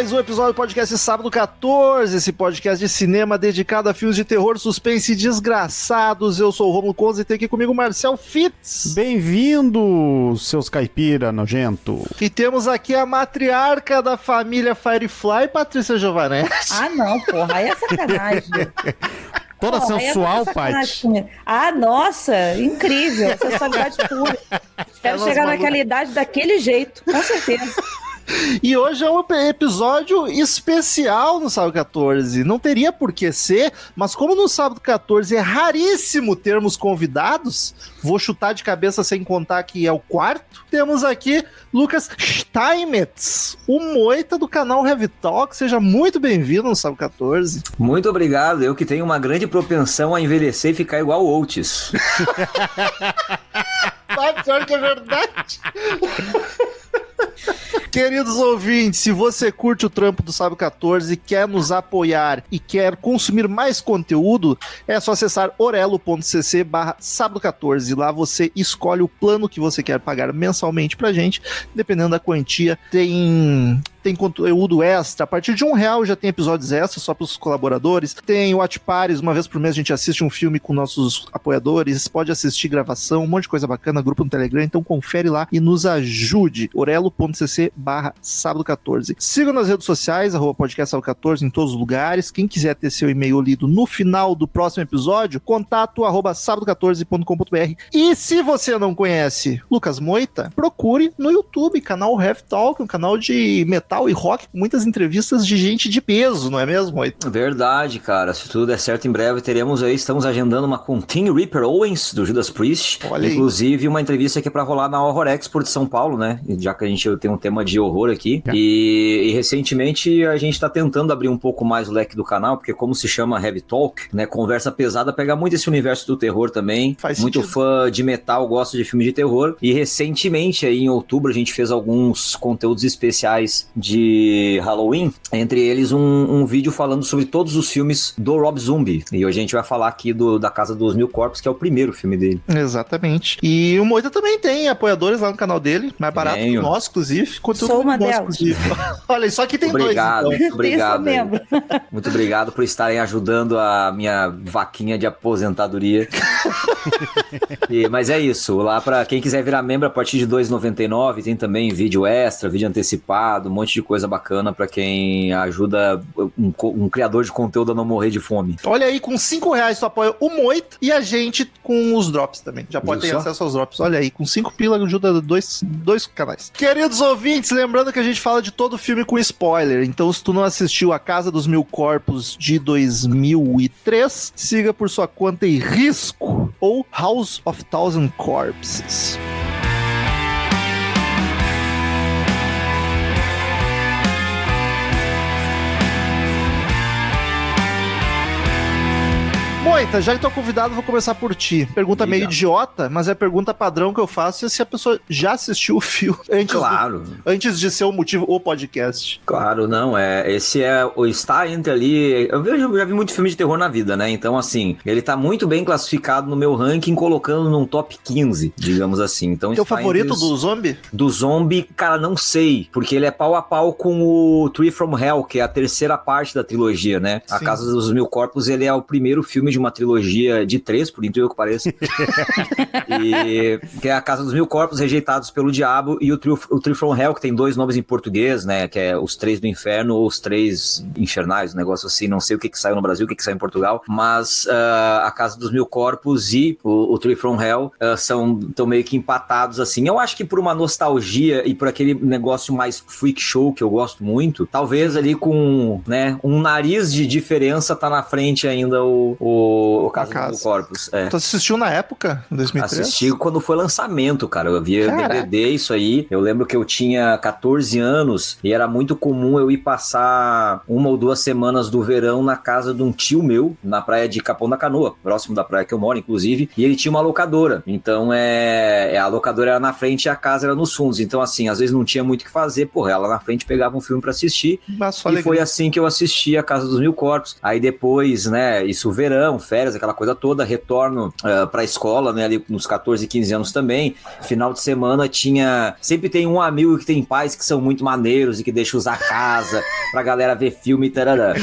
Mais um episódio do podcast Sábado 14, esse podcast de cinema dedicado a filmes de terror, suspense e desgraçados. Eu sou o Romulo Conza e tem aqui comigo o Marcel Fitz. Bem-vindo, seus caipira nojento. E temos aqui a matriarca da família Firefly, Patrícia Giovanetti. Ah, não, porra, aí é sacanagem. Toda é sensual, sacanagem Paty. comigo. Ah, nossa, incrível, sensualidade pura. Quero Elas chegar naquela idade daquele jeito, com certeza. E hoje é um episódio especial no Sábado 14. Não teria por que ser, mas como no Sábado 14 é raríssimo termos convidados, vou chutar de cabeça sem contar que é o quarto. Temos aqui Lucas Steinmetz, o moita do canal Heavy Talk. Seja muito bem-vindo no Sábado 14. Muito obrigado. Eu que tenho uma grande propensão a envelhecer e ficar igual o Oates. Ah, pior que é verdade. Queridos ouvintes, se você curte o trampo do Sábio 14 e quer nos apoiar e quer consumir mais conteúdo, é só acessar orelo.cc barra sábado 14. Lá você escolhe o plano que você quer pagar mensalmente pra gente. Dependendo da quantia, tem tem conteúdo extra. A partir de um real já tem episódios extras só para os colaboradores. Tem Watch Pares, uma vez por mês a gente assiste um filme com nossos apoiadores. Pode assistir gravação, um monte de coisa bacana, grupo no Telegram. Então confere lá e nos ajude. orelo.cc barra sábado 14. Siga nas redes sociais, arroba podcast sábado 14 em todos os lugares. Quem quiser ter seu e-mail lido no final do próximo episódio, contato arroba sábado14.com.br. E se você não conhece Lucas Moita, procure no YouTube, canal Heavy Talk, um canal de metal e rock com muitas entrevistas de gente de peso, não é mesmo? Verdade, cara. Se tudo der certo, em breve teremos aí, estamos agendando uma com Tim Reaper Owens, do Judas Priest. Olha aí. Inclusive, uma entrevista que é pra rolar na Horror Expo de São Paulo, né? Já que a gente tem um tema de horror aqui. É. E, e recentemente a gente tá tentando abrir um pouco mais o leque do canal, porque como se chama Heavy Talk, né? Conversa pesada, pega muito esse universo do terror também. Faz muito sentido. fã de metal, gosta de filme de terror. E recentemente, aí em outubro, a gente fez alguns conteúdos especiais de Halloween. Entre eles, um, um vídeo falando sobre todos os filmes do Rob Zombie. E hoje a gente vai falar aqui do, da Casa dos Mil Corpos, que é o primeiro filme dele. Exatamente. E o Moita também tem apoiadores lá no canal dele, mais barato que Tenho. o nosso, inclusive. Conteúdo Sou uma delas. exclusivo. Olha, só que tem Obrigado, dois. então. obrigado. Mesmo. Muito obrigado por estarem ajudando a minha vaquinha de aposentadoria. E- mas é isso, lá pra quem quiser virar membro a partir de R$ 2,99 tem também vídeo extra, vídeo antecipado, um monte de coisa bacana pra quem ajuda um, um criador de conteúdo a não morrer de fome. Olha aí, com 5 reais tu apoia o Moita e a gente com os drops também. Já pode Viu ter só? acesso aos drops. Olha aí, com 5 pila ajuda dois, dois canais. Queridos ouvintes, lembrando que a gente fala de todo filme com spoiler. Então, se tu não assistiu A Casa dos Mil Corpos de 2003, siga por sua conta e risco ou House of Thousand Corpses. Moita, já que tô convidado, vou começar por ti. Pergunta meio idiota, mas é a pergunta padrão que eu faço é se a pessoa já assistiu o filme antes, do- Claro, antes de ser o motivo, o podcast. claro, não, é, esse é, o está entre ali, eu vejo, já vi muito filme de terror na vida, né, então assim, ele tá muito bem classificado no meu ranking, colocando num top 15, digamos assim, então Teu favorito os- do zombie? Do zombie, cara, não sei. Porque ele é pau a pau com o Tree from Hell, que é a terceira parte da trilogia, né? A Sim. Casa dos Mil Corpos, ele é o primeiro filme de uma trilogia de três, por incrível que pareça. e que é a Casa dos Mil Corpos Rejeitados pelo Diabo e o Tree, o Tree from Hell, que tem dois nomes em português, né? Que é Os Três do Inferno ou Os Três Infernais, um negócio assim. Não sei o que, que saiu no Brasil, o que, que saiu em Portugal, mas uh, a Casa dos Mil Corpos e o, o Tree from Hell uh, são tão meio que empatados assim. Eu acho que por uma nostalgia e por aquele negócio mais freak show que eu gosto muito, talvez ali com né, um nariz de diferença tá na frente ainda o, o, o Casa, Casa. dos Mil Corpos. É. Tu assistiu na época, em 2003? Assisti quando foi lançamento, cara. Eu via Caraca. DVD, isso aí. Eu lembro que eu tinha 14 anos e era muito comum eu ir passar uma ou duas semanas do verão na casa de um tio meu, na praia de Capão da Canoa, próximo da praia que eu moro, inclusive. E ele tinha uma locadora. Então, é, é, a locadora era na frente e a casa era nos fundos. Então, assim, às vezes não tinha muito o que fazer. Porra, ela na frente pegava um filme pra assistir. Só E alegria. foi assim que eu assisti a Casa dos Mil Corpos. Aí depois, né, isso verão, férias, aquela coisa toda, retorno uh, pra escola, né, ali nos 14, 15 anos também. Final de semana tinha. Sempre tem um amigo que tem pais que são muito maneiros e que deixa usar a casa pra galera ver filme e tarará.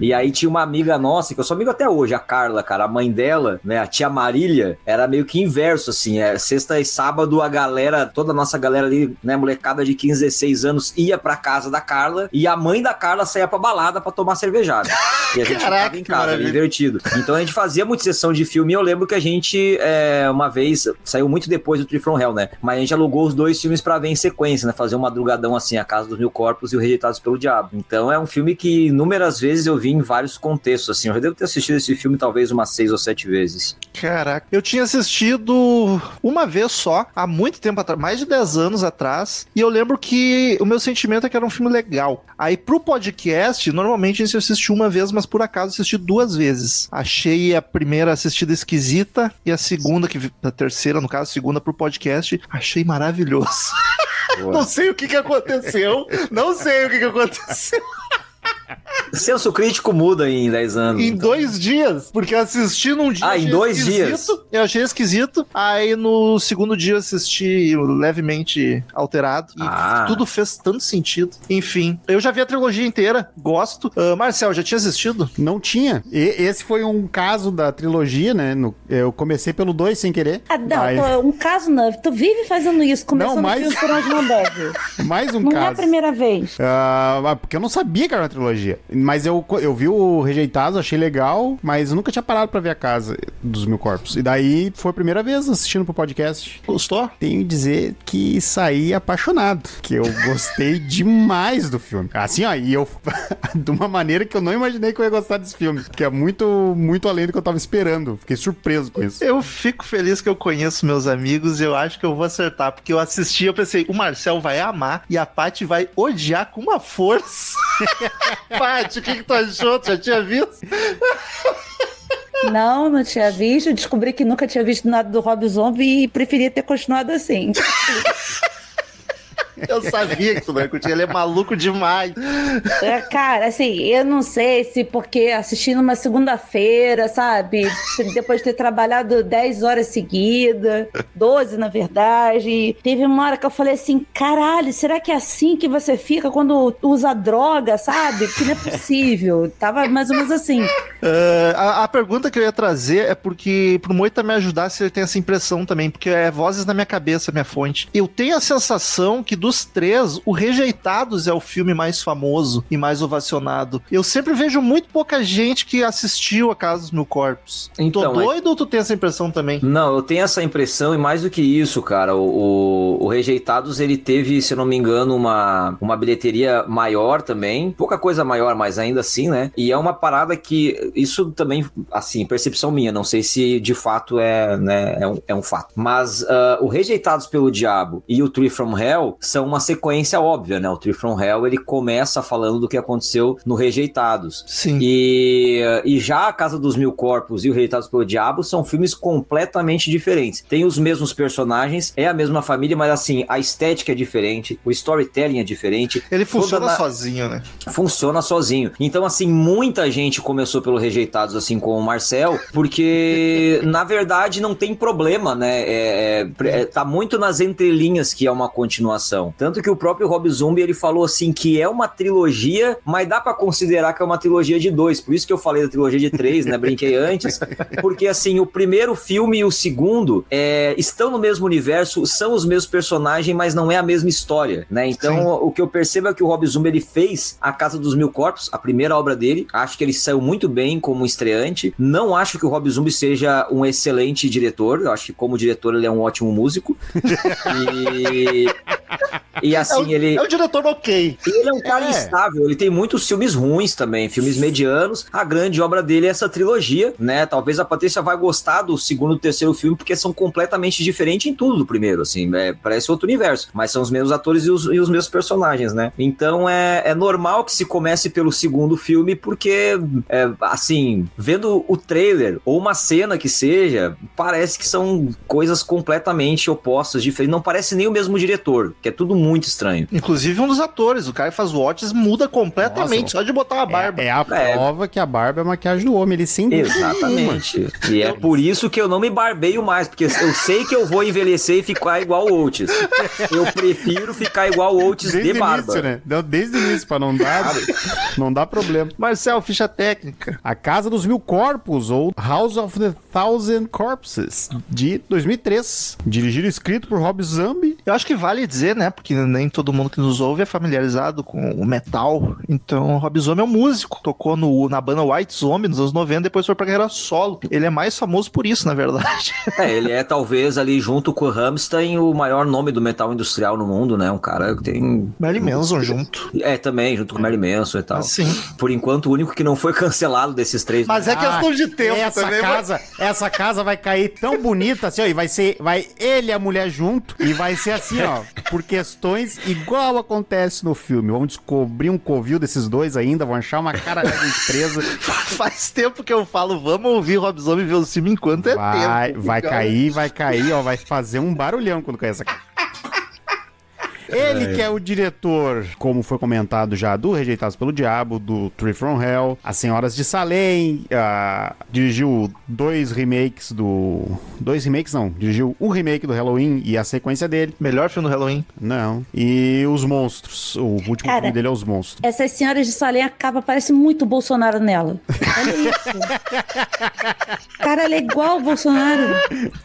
E aí tinha uma amiga nossa, que eu sou amigo até hoje, a Carla, cara, a mãe dela, né, a tia Marília, era meio que inverso, assim, é, sexta e sábado a galera, toda a nossa galera ali, né, molecada de 15, 16 anos, ia pra casa da Carla e a mãe da Carla saía pra balada pra tomar cervejada. E a gente Caraca, ficava em casa, divertido. Então a gente fazia muita sessão de filme eu lembro que a gente, é, uma vez, saiu muito depois do Tree From Hell, né, mas a gente alugou os dois filmes pra ver em sequência, né, fazer um madrugadão assim, A Casa dos Mil Corpos e o Rejeitados pelo Diabo. Então é um filme que inúmeras vezes eu vi em vários contextos, assim, eu já devo ter assistido esse filme talvez umas seis ou sete vezes. Caraca. Eu tinha assistido uma vez só, há muito tempo atrás, mais de 10 anos atrás, e eu lembro que o meu sentimento é que era um filme legal. Aí pro podcast, normalmente a gente assiste uma vez, mas por acaso assisti duas vezes. Achei a primeira assistida esquisita e a segunda, que a terceira, no caso, a segunda pro podcast, achei maravilhoso. Não sei o que que aconteceu, não sei o que que aconteceu. Senso crítico muda em 10 anos. Em então. dois dias, porque eu assisti num dia. Ah, em dois dias? Eu achei esquisito. Aí no segundo dia eu assisti levemente alterado. E Ah. tudo fez tanto sentido. Enfim, eu já vi a trilogia inteira, gosto. Ah, Marcel, já tinha assistido? Não tinha. E- esse foi um caso da trilogia, né? No- eu comecei pelo 2 sem querer. Ah, não, tô- um caso não. Tu vive fazendo isso, começando Não, mas- filme por onde não deve. mais um Não é a caso. primeira vez. Ah, porque eu não sabia que era uma trilogia. Mas eu, eu vi o Rejeitados, achei legal, mas eu nunca tinha parado pra ver a casa dos mil corpos. E daí foi a primeira vez assistindo pro podcast. Gostou? Tenho que dizer que saí apaixonado. Que eu gostei demais do filme. Assim, ó, e eu. de uma maneira que eu não imaginei que eu ia gostar desse filme. Que é muito, muito além do que eu tava esperando. Fiquei surpreso com isso. Eu fico feliz que eu conheço meus amigos e eu acho que eu vou acertar, porque eu assisti eu pensei, o Marcel vai amar e a Paty vai odiar com uma força. Paty, o que, que tu achou? Tu já tinha visto? Não, não tinha visto. Descobri que nunca tinha visto nada do Rob Zombie e preferia ter continuado assim. Eu sabia que tu não ia curtir, ele é maluco demais. É, cara, assim, eu não sei se porque assistindo uma segunda-feira, sabe? Depois de ter trabalhado 10 horas seguidas, 12 na verdade. Teve uma hora que eu falei assim: caralho, será que é assim que você fica quando usa droga, sabe? Que não é possível. Tava mais ou menos assim. Ah, a, a pergunta que eu ia trazer é porque pro Moita me ajudar se ele tem essa impressão também, porque é vozes na minha cabeça, minha fonte. Eu tenho a sensação que dos três, o Rejeitados é o filme mais famoso e mais ovacionado. Eu sempre vejo muito pouca gente que assistiu a Casa dos Mil Corpos. Então, Tô é- doido ou tu tem essa impressão também? Não, eu tenho essa impressão e mais do que isso, cara, o, o- o Rejeitados ele teve, se eu não me engano, uma, uma bilheteria maior também, pouca coisa maior, mas ainda assim, né? E é uma parada que isso também, assim, percepção minha, não sei se de fato é, né, é, um, é um fato. Mas ah, o Rejeitados pelo Diabo e o Tree from Hell são uma sequência óbvia, né? O Tree from Hell ele começa falando do que aconteceu no Rejeitados. Sim. E, e já A Casa dos Mil Corpos e o Rejeitados pelo Diabo são filmes completamente diferentes. Tem os mesmos personagens, é a mesma família, mas assim, a estética é diferente, o storytelling é diferente, Ele funciona na- sozinho, né? funciona sozinho. Então, assim, muita gente começou pelo Rejeitados, assim como o Marcel, porque na verdade não tem problema, né? É, é, é, tá muito nas entrelinhas que é uma continuação. Tanto que o próprio Rob Zombie ele falou assim que é uma trilogia, mas dá para considerar que é uma trilogia de dois. Por isso que eu falei da trilogia de três, né? Brinquei antes, porque assim o primeiro filme e o segundo é, estão no mesmo universo, são os mesmos personagens, mas não é a mesma história, né? Então Sim. o que eu percebo é que o Rob Zombie ele fez A Casa dos Mil Corpos, a primeira obra dele. Acho que ele saiu muito bem como estreante. Não acho que o Rob Zombie seja um excelente diretor. Eu acho que como diretor ele é um ótimo músico. e e assim, é o, ele. É o diretor ok. Ele é um cara é. instável, ele tem muitos filmes ruins também, filmes medianos. A grande obra dele é essa trilogia, né? Talvez a Patrícia vai gostar do segundo e terceiro filme, porque são completamente diferentes em tudo do primeiro, assim. É, parece outro universo. Mas são os mesmos atores e os, e os mesmos personagens, né? Então é, é normal que se comece pelo segundo filme, porque, é, assim, vendo o trailer ou uma cena que seja, parece que são coisas completamente opostas, diferentes. Não parece nem o mesmo diretor, que é tudo muito estranho. Inclusive um dos atores, o cara que faz o Otis muda completamente Nossa, só de botar a barba. É, é a é. prova que a barba é a maquiagem do homem, ele sim. Exatamente. E é por isso que eu não me barbeio mais, porque eu sei que eu vou envelhecer e ficar igual o Otis. Eu prefiro ficar igual o Otis desde de barba. Início, né? Desde o início, pra não dar, não dá problema. Marcel, ficha técnica. A Casa dos Mil Corpos, ou House of the Thousand Corpses, de 2003. Dirigido e escrito por Rob Zombie. Eu acho que vale dizer, né, porque nem todo mundo que nos ouve é familiarizado com o metal. Então, Rob Zombie é um músico. Tocou no, na banda White Zombie nos anos 90, depois foi pra carreira solo. Ele é mais famoso por isso, na verdade. É, ele é talvez ali junto com o Rammstein o maior nome do metal industrial no mundo, né? Um cara que tem... Marilyn Manson junto. É, também, junto com o Marilyn Manson e tal. Sim. Por enquanto, o único que não foi cancelado desses três. Mas é questão de tempo essa também. Casa, mas... Essa casa vai cair tão bonita assim, ó, e vai ser... Vai ele e a mulher junto, e vai ser assim, ó, por questões igual acontece no filme. Vamos descobrir um covil desses dois ainda, vão achar uma cara de empresa. Faz tempo que eu falo, vamos ouvir Rob Zombie ver o filme enquanto é vai, tempo. Vai cair, vai cair, ó, vai fazer um barulhão quando cair essa ele é. que é o diretor, como foi comentado já, do Rejeitados pelo Diabo, do Tree from Hell, As Senhoras de Salem, uh, dirigiu dois remakes do... Dois remakes não, dirigiu um remake do Halloween e a sequência dele. Melhor filme do Halloween? Não. E Os Monstros, o último Cara, filme dele é Os Monstros. Essas Senhoras de Salem, a capa parece muito Bolsonaro nela. Olha isso. Cara, ela é igual o Bolsonaro.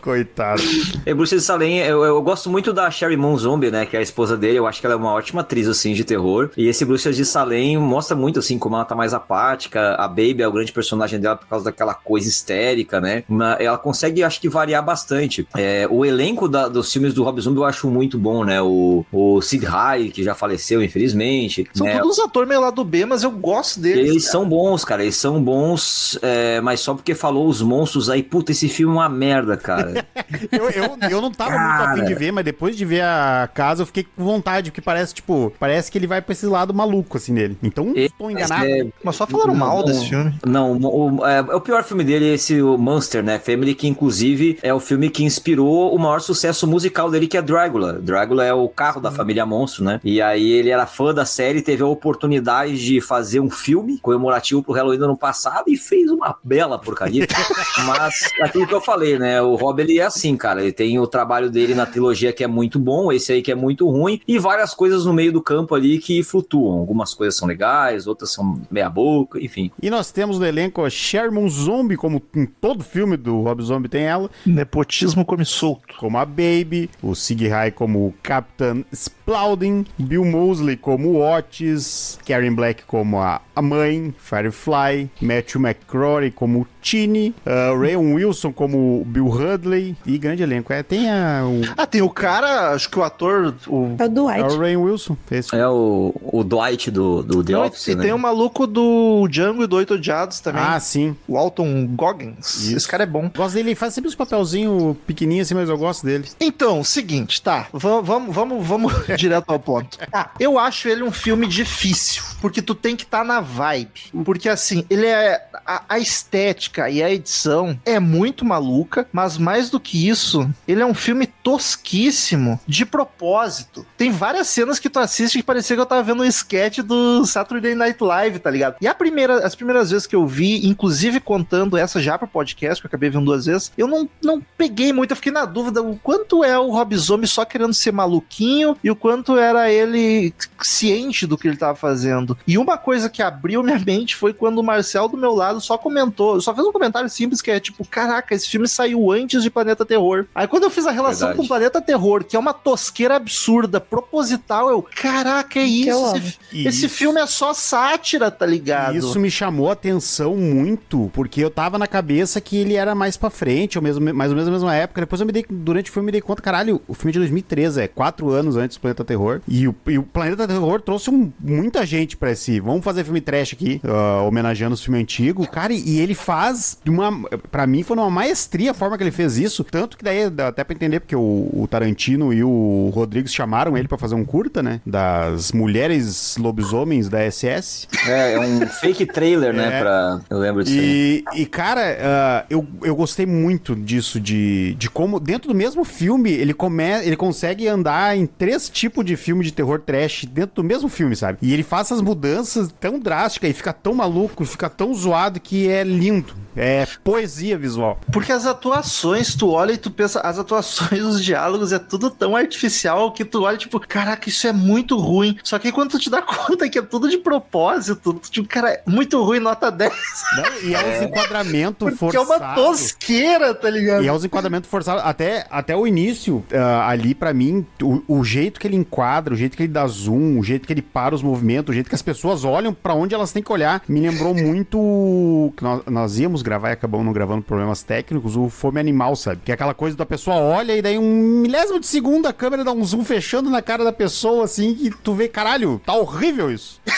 Coitado. E Bruce de Salem, eu, eu gosto muito da Sherry Moon Zombie, né, que é a esposa esposa dele, eu acho que ela é uma ótima atriz, assim, de terror. E esse Bruxas de Salem mostra muito, assim, como ela tá mais apática. A Baby é o grande personagem dela por causa daquela coisa histérica, né? Ela consegue, acho que, variar bastante. É, o elenco da, dos filmes do Rob Zombie eu acho muito bom, né? O, o Sid Haig, que já faleceu, infelizmente. São né? todos atores meio lá do B, mas eu gosto deles. Eles cara. são bons, cara. Eles são bons, é, mas só porque falou os monstros aí, puta, esse filme é uma merda, cara. eu, eu, eu não tava cara. muito afim de ver, mas depois de ver a casa, eu fiquei com vontade, porque parece, tipo, parece que ele vai pra esse lado maluco, assim, dele. Então, estou enganado. É... Mas só falaram mal não, desse filme. Não, o, é, o pior filme dele é esse, o Monster, né? Family, que inclusive é o filme que inspirou o maior sucesso musical dele, que é Drácula. Drácula é o carro da família Monstro, né? E aí ele era fã da série, teve a oportunidade de fazer um filme comemorativo pro Halloween ano passado e fez uma bela porcaria. Mas aquilo que eu falei, né? O Rob, ele é assim, cara. Ele tem o trabalho dele na trilogia que é muito bom, esse aí que é muito ruim, e várias coisas no meio do campo ali que flutuam. Algumas coisas são legais, outras são meia boca, enfim. E nós temos no elenco a Sherman Zombie, como em todo filme do Rob Zombie tem ela. Nepotismo come solto. Como a Baby, o Sig High como o Captain Splauding, Bill Mosley como o Otis, Karen Black como a, a mãe, Firefly, Matthew McCrory como o Tini, uh, Rayon Wilson como o Bill Hudley e grande elenco. É, tem a, o... Ah, tem o cara, acho que o ator, o... É o Dwight. É o Rain Wilson. Esse. É o, o Dwight do, do The Não, Office, e né? tem o maluco do Django e do Oito Odiados também. Ah, sim. O Alton Goggins. Isso. Esse cara é bom. Gosto dele, ele faz sempre uns papelzinhos pequenininhos assim, mas eu gosto dele. Então, seguinte, tá. Vamos, vamos, vamos, vamos direto ao ponto. Tá. Eu acho ele um filme difícil, porque tu tem que estar tá na vibe. Porque assim, ele é. A, a estética e a edição é muito maluca, mas mais do que isso, ele é um filme tosquíssimo de propósito. Tem várias cenas que tu assiste que parecia que eu tava vendo um sketch do Saturday Night Live, tá ligado? E a primeira, as primeiras vezes que eu vi, inclusive contando essa já pro podcast, que eu acabei vendo duas vezes, eu não, não peguei muito, eu fiquei na dúvida o quanto é o Rob Zombie só querendo ser maluquinho e o quanto era ele ciente do que ele tava fazendo. E uma coisa que abriu minha mente foi quando o Marcel do meu lado só comentou, só fez um comentário simples que é tipo, caraca, esse filme saiu antes de Planeta Terror. Aí quando eu fiz a relação Verdade. com Planeta Terror, que é uma tosqueira absurda, proposital, eu, caraca, é isso. Esse, esse Isso. filme é só sátira, tá ligado? Isso me chamou a atenção muito, porque eu tava na cabeça que ele era mais pra frente, ou mesmo, mais ou menos na mesma época. Depois eu me dei, durante o filme, me dei conta, caralho, o filme é de 2013, é quatro anos antes do Planeta Terror. E o, e o Planeta Terror trouxe um- muita gente pra esse. Vamos fazer filme trash aqui, ah, homenageando os filmes antigos. Cara, e ele faz de uma. Pra mim, foi uma maestria a forma que ele fez isso. Tanto que daí dá até pra entender, porque o, o Tarantino e o Rodrigues chamaram ele pra fazer um curta, né? Das mulheres lobisomens da SS. É, é um fake trailer, né? É. Pra... Eu lembro disso aí. E, e, cara, ah, eu, eu gostei muito disso, de, de como, dentro do mesmo filme, ele, come, ele consegue andar em três tipos de filme de terror trash dentro do mesmo filme, sabe? E ele faz essas mudanças tão drásticas e fica tão maluco, fica tão zoado que é lindo. É poesia visual. Porque as atuações, tu olha e tu pensa, as atuações, os diálogos, é tudo tão artificial que tu olha, tipo, caraca, isso é muito ruim. Só que quando tu te dá conta que é tudo de propósito, tu, tipo, cara, é muito ruim, nota 10. Não, e é uns enquadramentos Porque é forçados. uma tosqueira, tá ligado? E é os enquadramentos forçados. Até, até o início, ah, ali, pra mim, o, o jeito que ele enquadra, o jeito que ele dá zoom, o jeito que ele para os movimentos, o jeito que as pessoas olham pra onde elas têm que olhar, me lembrou muito. que nós, nós íamos gravar e acabamos não gravando problemas técnicos, o Fome Animal, sabe? Que é aquela coisa da pessoa olha e daí um milésimo de segundo a câmera dá um zoom fechando na cara da pessoa, assim, que tu vê, caralho, tá horrível isso.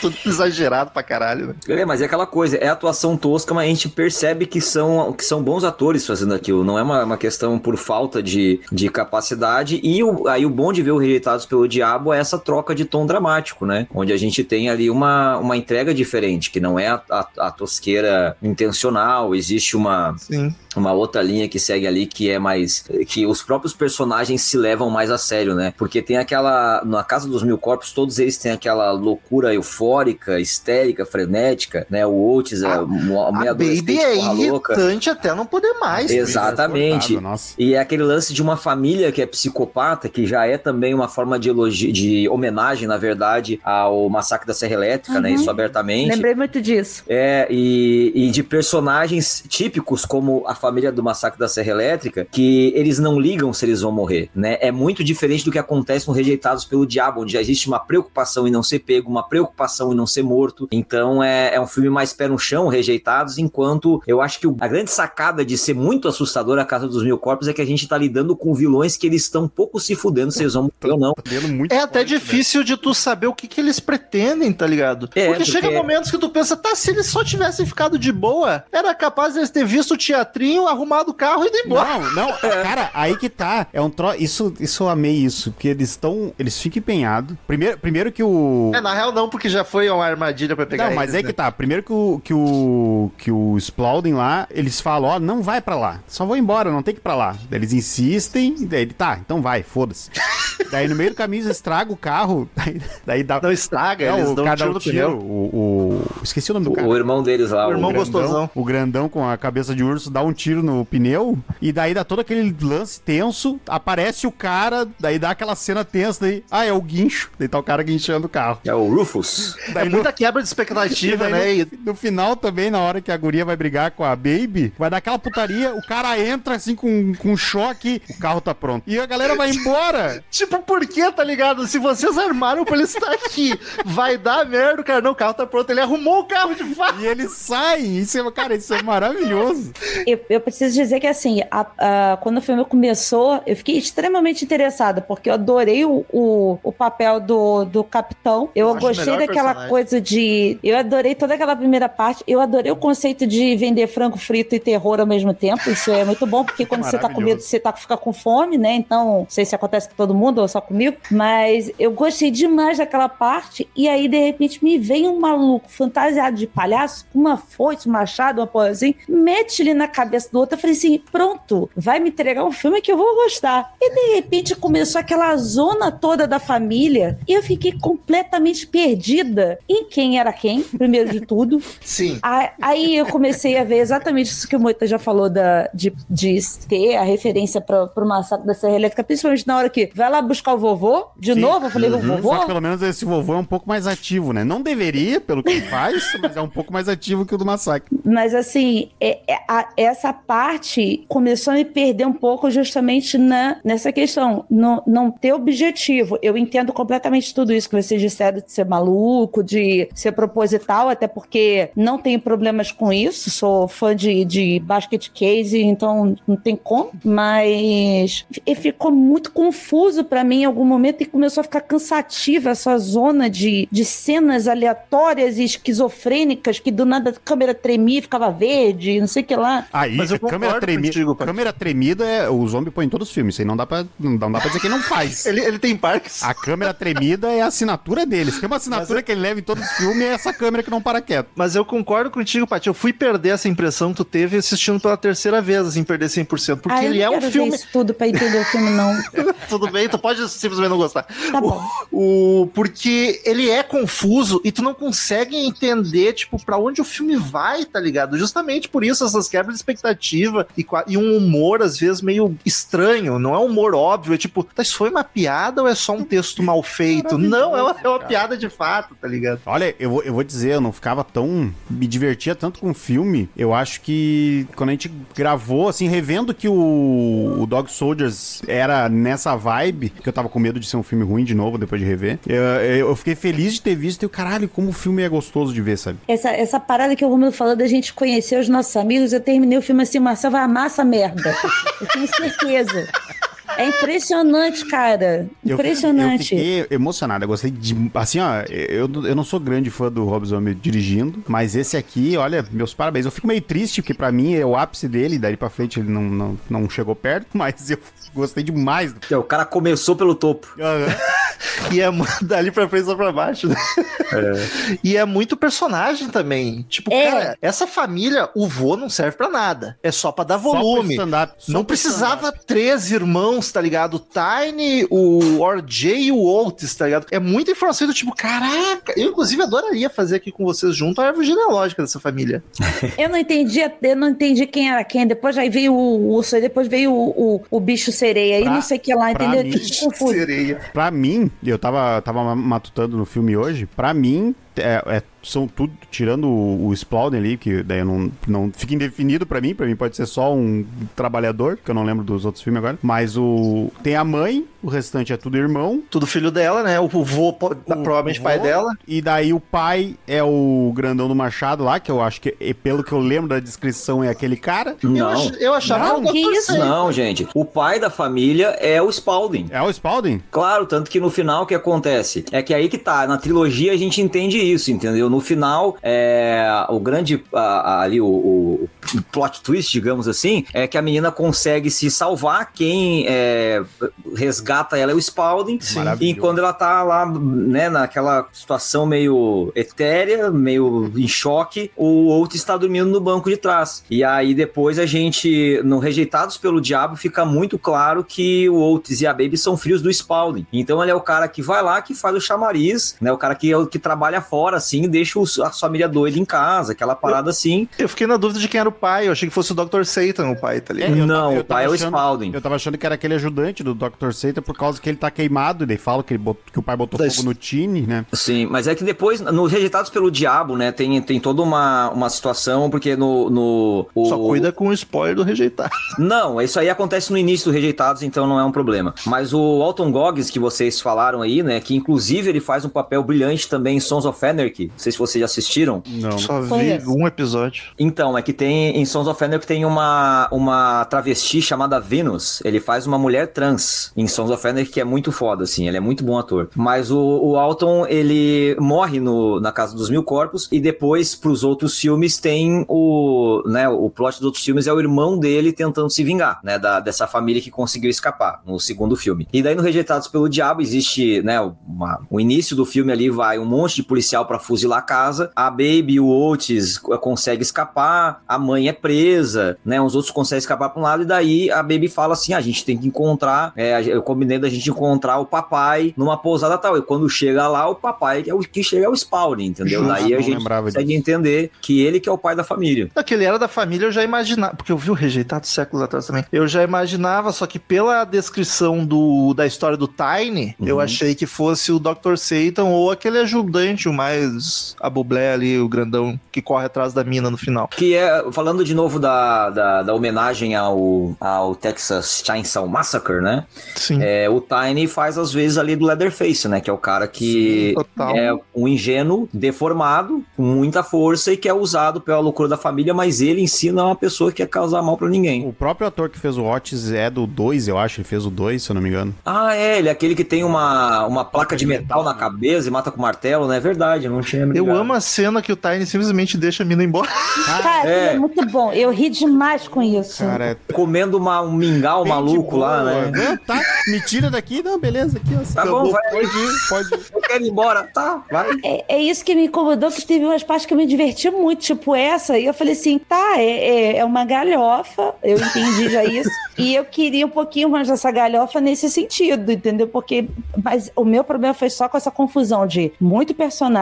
Tudo exagerado pra caralho, né? É, mas é aquela coisa, é atuação tosca, mas a gente percebe que são, que são bons atores fazendo aquilo. Não é uma, uma questão por falta de, de capacidade. E o, aí o bom de ver o Rejeitados pelo Diabo é essa troca de tom dramático, né? Onde a gente tem ali uma, uma entrega diferente, que não é a, a, a tosqueira intencional, existe uma, Sim. uma outra linha que segue ali que é mais que os próprios personagens se levam mais a sério, né? Porque tem aquela na Casa dos Mil Corpos, todos eles têm aquela loucura eufórica, histérica, frenética, né? O Oates, a, a, A meia Baby é porra louca. irritante até não poder mais. Exatamente. Cortado, Nossa. E é aquele lance de uma família que é psicopata, que já é também uma forma de elogio, de homenagem, na verdade, ao massacre da Serra Elétrica, né? Uhum. Isso abertamente. Lembrei muito disso. É, e, e de personagens típicos como a família do Massacre da Serra Elétrica, que eles não ligam se eles vão morrer, né? É muito diferente do que acontece no Rejeitados pelo Diabo, onde já existe uma preocupação em não ser pego, uma preocupação em não ser morto. Então é, é um filme mais pé no chão, Rejeitados, enquanto eu acho que a grande sacada de ser muito assustador a Casa dos Mil Corpos é que a gente tá lidando com vilões que eles estão pouco se fudendo se eles vão morrer ou não. Tá É até né? difícil de tu saber o que, que eles pretendem, tá ligado? É, porque, porque- chega momentos que tu pensa, tá, se eles só tivessem ficado de boa, era capaz de eles ter visto o teatrinho, arrumado o carro e ido embora. Não, não, cara, aí que tá. É um tro... Isso, isso eu amei isso, porque eles estão. Eles ficam empenhados. Primeiro, primeiro que o. É, na real não, porque já foi uma armadilha pra pegar Não, mas eles, é né? que tá. Primeiro que o que o que o Exploding lá, eles falam, ó, não vai pra lá. Só vou embora, não tem que ir pra lá. Daí eles insistem, daí ele tá, então vai, foda-se. daí no meio do caminho eles estragam o carro, daí, daí dá Não estraga, É, eles o dão um tiro no tiro, pneu. o, o- esqueci o nome do cara. O irmão deles lá, O irmão grandão, gostosão. O grandão com a cabeça de urso dá um tiro no pneu e daí dá todo aquele lance tenso, aparece o cara, daí dá aquela cena tensa, daí, ah, é o guincho, daí tá o cara guinchando o carro. é o Rufus. É muita quebra de expectativa, né? E no, no final também, na hora que a guria vai brigar com a Baby, vai dar aquela putaria, o cara entra assim com, com choque, o carro tá pronto. E a galera vai embora. Tipo, por que, tá ligado? Se vocês armaram pra ele estar aqui, vai dar merda, cara. Não, o carro tá pronto. Ele arrumou o carro de fato. E eles saem. Isso é, cara, isso é maravilhoso. Eu, eu preciso dizer que, assim, a- a- quando o filme começou, eu fiquei extremamente interessada, porque eu adorei o, o, o papel do, do capitão. Eu acho gostei o daquela aquela coisa de. Eu adorei toda aquela primeira parte. Eu adorei o conceito de vender frango frito e terror ao mesmo tempo. Isso é muito bom, porque quando você tá com medo, você tá, fica com fome, né? Então, não sei se acontece com todo mundo ou só comigo. Mas eu gostei demais daquela parte. E aí, de repente, me vem um maluco fantasiado de palhaço, com uma foice, um machado, uma porra assim, mete ele na cabeça do outro. Eu falei assim: pronto, vai me entregar um filme que eu vou gostar. E de repente começou aquela zona toda da família. E eu fiquei completamente perdida em quem era quem, primeiro de tudo. Sim. A- Aí eu comecei a ver exatamente isso que o Moita já falou da, de, de ter a referência para o massacre da Serra Elétrica, principalmente na hora que vai lá buscar o vovô, de Sim. novo, eu falei, o Só vovô? que pelo menos esse vovô é um pouco mais ativo, né? Não deveria, pelo que faz, mas é um pouco mais ativo que o do massacre. Mas assim, é- é- a- essa parte começou a me perder um pouco justamente na, nessa questão, no, não ter objetivo. Eu entendo completamente tudo isso que vocês disseram de ser maluco, de ser proposital, até porque não tenho problemas com isso, sou fã de, de basket case, então não tem como. Mas e ficou muito confuso pra mim em algum momento e começou a ficar cansativa essa zona de, de cenas aleatórias e esquizofrênicas que do nada a câmera tremia e ficava verde, não sei o que lá. Aí, Mas eu câmera, concordo tremi... contigo, câmera tremida, é... o zombie põe em todos os filmes. Isso aí não dá pra, não dá pra dizer que não faz. Ele, ele tem parques. A câmera tremida é a assinatura deles. Tem uma assinatura Mas eu- que ele leva em todos os filmes é essa câmera que não para quieto. Mas eu concordo contigo, Paty. Eu fui perder essa impressão que tu teve assistindo pela terceira vez, assim, perder 100%. Porque Ah, eu ele é um quero ver filme. isso tudo pra entender o filme, não. Tudo bem, tu pode simplesmente não gostar. Tá bom. O, porque ele é confuso e tu não consegue entender, tipo, pra onde o filme vai, tá ligado? Justamente por isso, essas quebras de expectativa e, e um humor, às vezes, meio estranho. Não é um humor óbvio, é tipo, tá, isso foi uma piada ou é só um texto mal feito? Não, é uma, é uma piada de fato, tá ligado? Olha, eu vou, eu vou dizer, eu não ficava tão. Me divertia tanto com o filme. Eu acho que quando a gente gravou, assim, revendo que o, o Dog Soldiers era nessa vibe, que eu tava com medo de ser um filme ruim de novo depois de rever, eu, eu fiquei feliz de ter visto e eu, caralho, como o filme é gostoso de ver, sabe? Essa, essa parada que o Romulo falou da gente conhecer os nossos amigos, eu terminei o filme assim, Marcel vai amar essa merda. Eu tenho certeza. É impressionante, cara. Eu- Impressionante. Eu, fiquei emocionado, eu gostei de. Assim, ó, eu, eu não sou grande fã do Rob Zombie dirigindo, mas esse aqui, olha, meus parabéns. Eu fico meio triste, porque pra mim é o ápice dele, daí pra frente ele não, não, não chegou perto, mas eu gostei demais. do- É, O cara começou pelo topo. E é dali pra frente só pra baixo, né? E é muito personagem também. Tipo, É. cara, essa família, o vô não serve pra nada. É só pra dar volume. stand-up, só Não pro precisava três irmãos, tá ligado? O Tiny, o RJ e o Otis, tá ligado? É muita informação do tipo, caraca, eu inclusive adoraria fazer aqui com vocês junto a árvore genealógica dessa família. Eu não entendi, eu não entendi quem era quem. Depois aí veio o urso, aí depois veio o, o, o bicho sereia, aí Pra- não sei o que lá, entendeu? mim-. Sereia. Pra mim, eu tava, tava matutando no filme hoje, pra mim, é, é- são tudo, tirando o, o ali, que daí eu não, não fica indefinido pra mim, pra mim pode ser só um trabalhador, que eu não lembro dos outros filmes agora, mas o tem a mãe, o restante é tudo irmão, Tudo filho dela, né? O vô, po- provavelmente o pai vô, dela. E daí o pai é o grandão do Machado lá, que eu acho que, e pelo que eu lembro da descrição, é aquele cara. Eu, Não. ach- eu achava Não, que que isso? Não, gente. O pai da família é o Spalding. É o Spalding? Claro, tanto que no final o que acontece? É que aí que tá, na trilogia a gente entende isso, entendeu? No final, é, o grande a- a- ali, o, o- plot twist, digamos assim, é que a menina consegue se salvar, quem é, resgata ela é o Spalding, Sim. e quando ela tá lá, né, naquela situação meio etérea, meio em choque, o outro está dormindo no banco de trás. E aí depois a gente, no Rejeitados pelo Diabo, fica muito claro que o Otis e a Baby são filhos do Spalding. Então ele é o cara que vai lá, que faz o chamariz, né, o cara que, é que trabalha fora, assim, e deixa os- a família doida em casa, aquela parada assim. Eu fiquei na dúvida de quem era o pai. Eu achei que fosse o Dr. Satan, o pai, tá ligado? eu Não, tava- eu o pai é o Spalding. Eu tava achando que era aquele ajudante do Dr. Satan por causa que ele tá queimado, e daí fala que, ele bot- que o pai botou Da fogo no Tini, né? Sim, mas é que depois, no Rejeitados pelo Diabo, né, tem, tem toda uma, uma situação, porque no... no o- Só cuida com o spoiler do rejeitado. Não, isso aí acontece no início do Rejeitados, então não é um problema. Mas o Alton Goggins, que vocês falaram aí, né, que inclusive ele faz um papel brilhante também em Sons of Anarchy, não sei se vocês já assistiram. Não. Só vi Conheço. um episódio. Então, é que tem em Sons of Anarchy tem uma, uma travesti chamada Venus. Ele faz uma mulher trans em Sons of Anarchy que é muito foda, assim. Ele é muito bom ator. Mas o, o Alton, ele morre no, na Casa dos Mil Corpos e depois, pros outros filmes, tem o, né, o plot dos outros filmes é o irmão dele tentando se vingar, né, da, dessa família que conseguiu escapar no segundo filme. E daí no Rejeitados pelo Diabo existe, né, uma, o início do filme ali vai um monte de policial para fuzilar a casa, a Baby e o Otis consegue escapar, a mãe é presa, né, os outros conseguem escapar para um lado e daí a Baby fala assim, a gente tem que encontrar, é, eu combinei da gente encontrar o papai numa pousada tal, e quando chega lá, o papai é o que chega é o Spawning, entendeu? Justo, daí a gente consegue entender que ele que é o pai da família. Não, que ele era da família, eu já imaginava. Porque eu vi o Rejeitado séculos atrás também. Eu já imaginava, só que pela descrição do, da história do Tiny, Uhum. eu achei que fosse o Dr. Satan ou aquele ajudante, o mais abublé ali, o grandão que corre atrás da mina no final. Que é, falando de novo da, da, da homenagem ao, ao Texas Chainsaw Massacre, né? Sim. É, o Tiny faz às vezes ali do Leatherface, né? Que é o cara que Total. é um ingênuo, deformado, com muita força e que é usado pela loucura da família, mas ele em si não é uma pessoa que quer causar mal pra ninguém. O próprio ator que fez o Otis é do 2, eu acho. Ele fez o 2, se eu não me engano. Ah, é, ele é aquele que tem uma, uma placa de metal na cabeça e mata com martelo, né? É verdade, eu não tinha me Eu amo a cena que o Tiny simplesmente deixa a mina embora. Cara, é. é. muito bom. Eu ri demais com isso. Cara, é Comendo uma, um mingau bem maluco de lá, boa. né? Não, tá, me tira daqui. Não, beleza, aqui, ó. Tá bom, vai. Pode ir, pode ir. Eu quero ir embora, tá, vai. É, é isso que me incomodou, que teve umas partes que eu me diverti muito, tipo essa, e eu falei assim, tá, é, é, é uma galhofa, eu entendi já isso, e eu queria um pouquinho mais dessa galhofa nesse sentido, entendeu? Porque, mas o meu problema foi só com essa confusão de muito personagem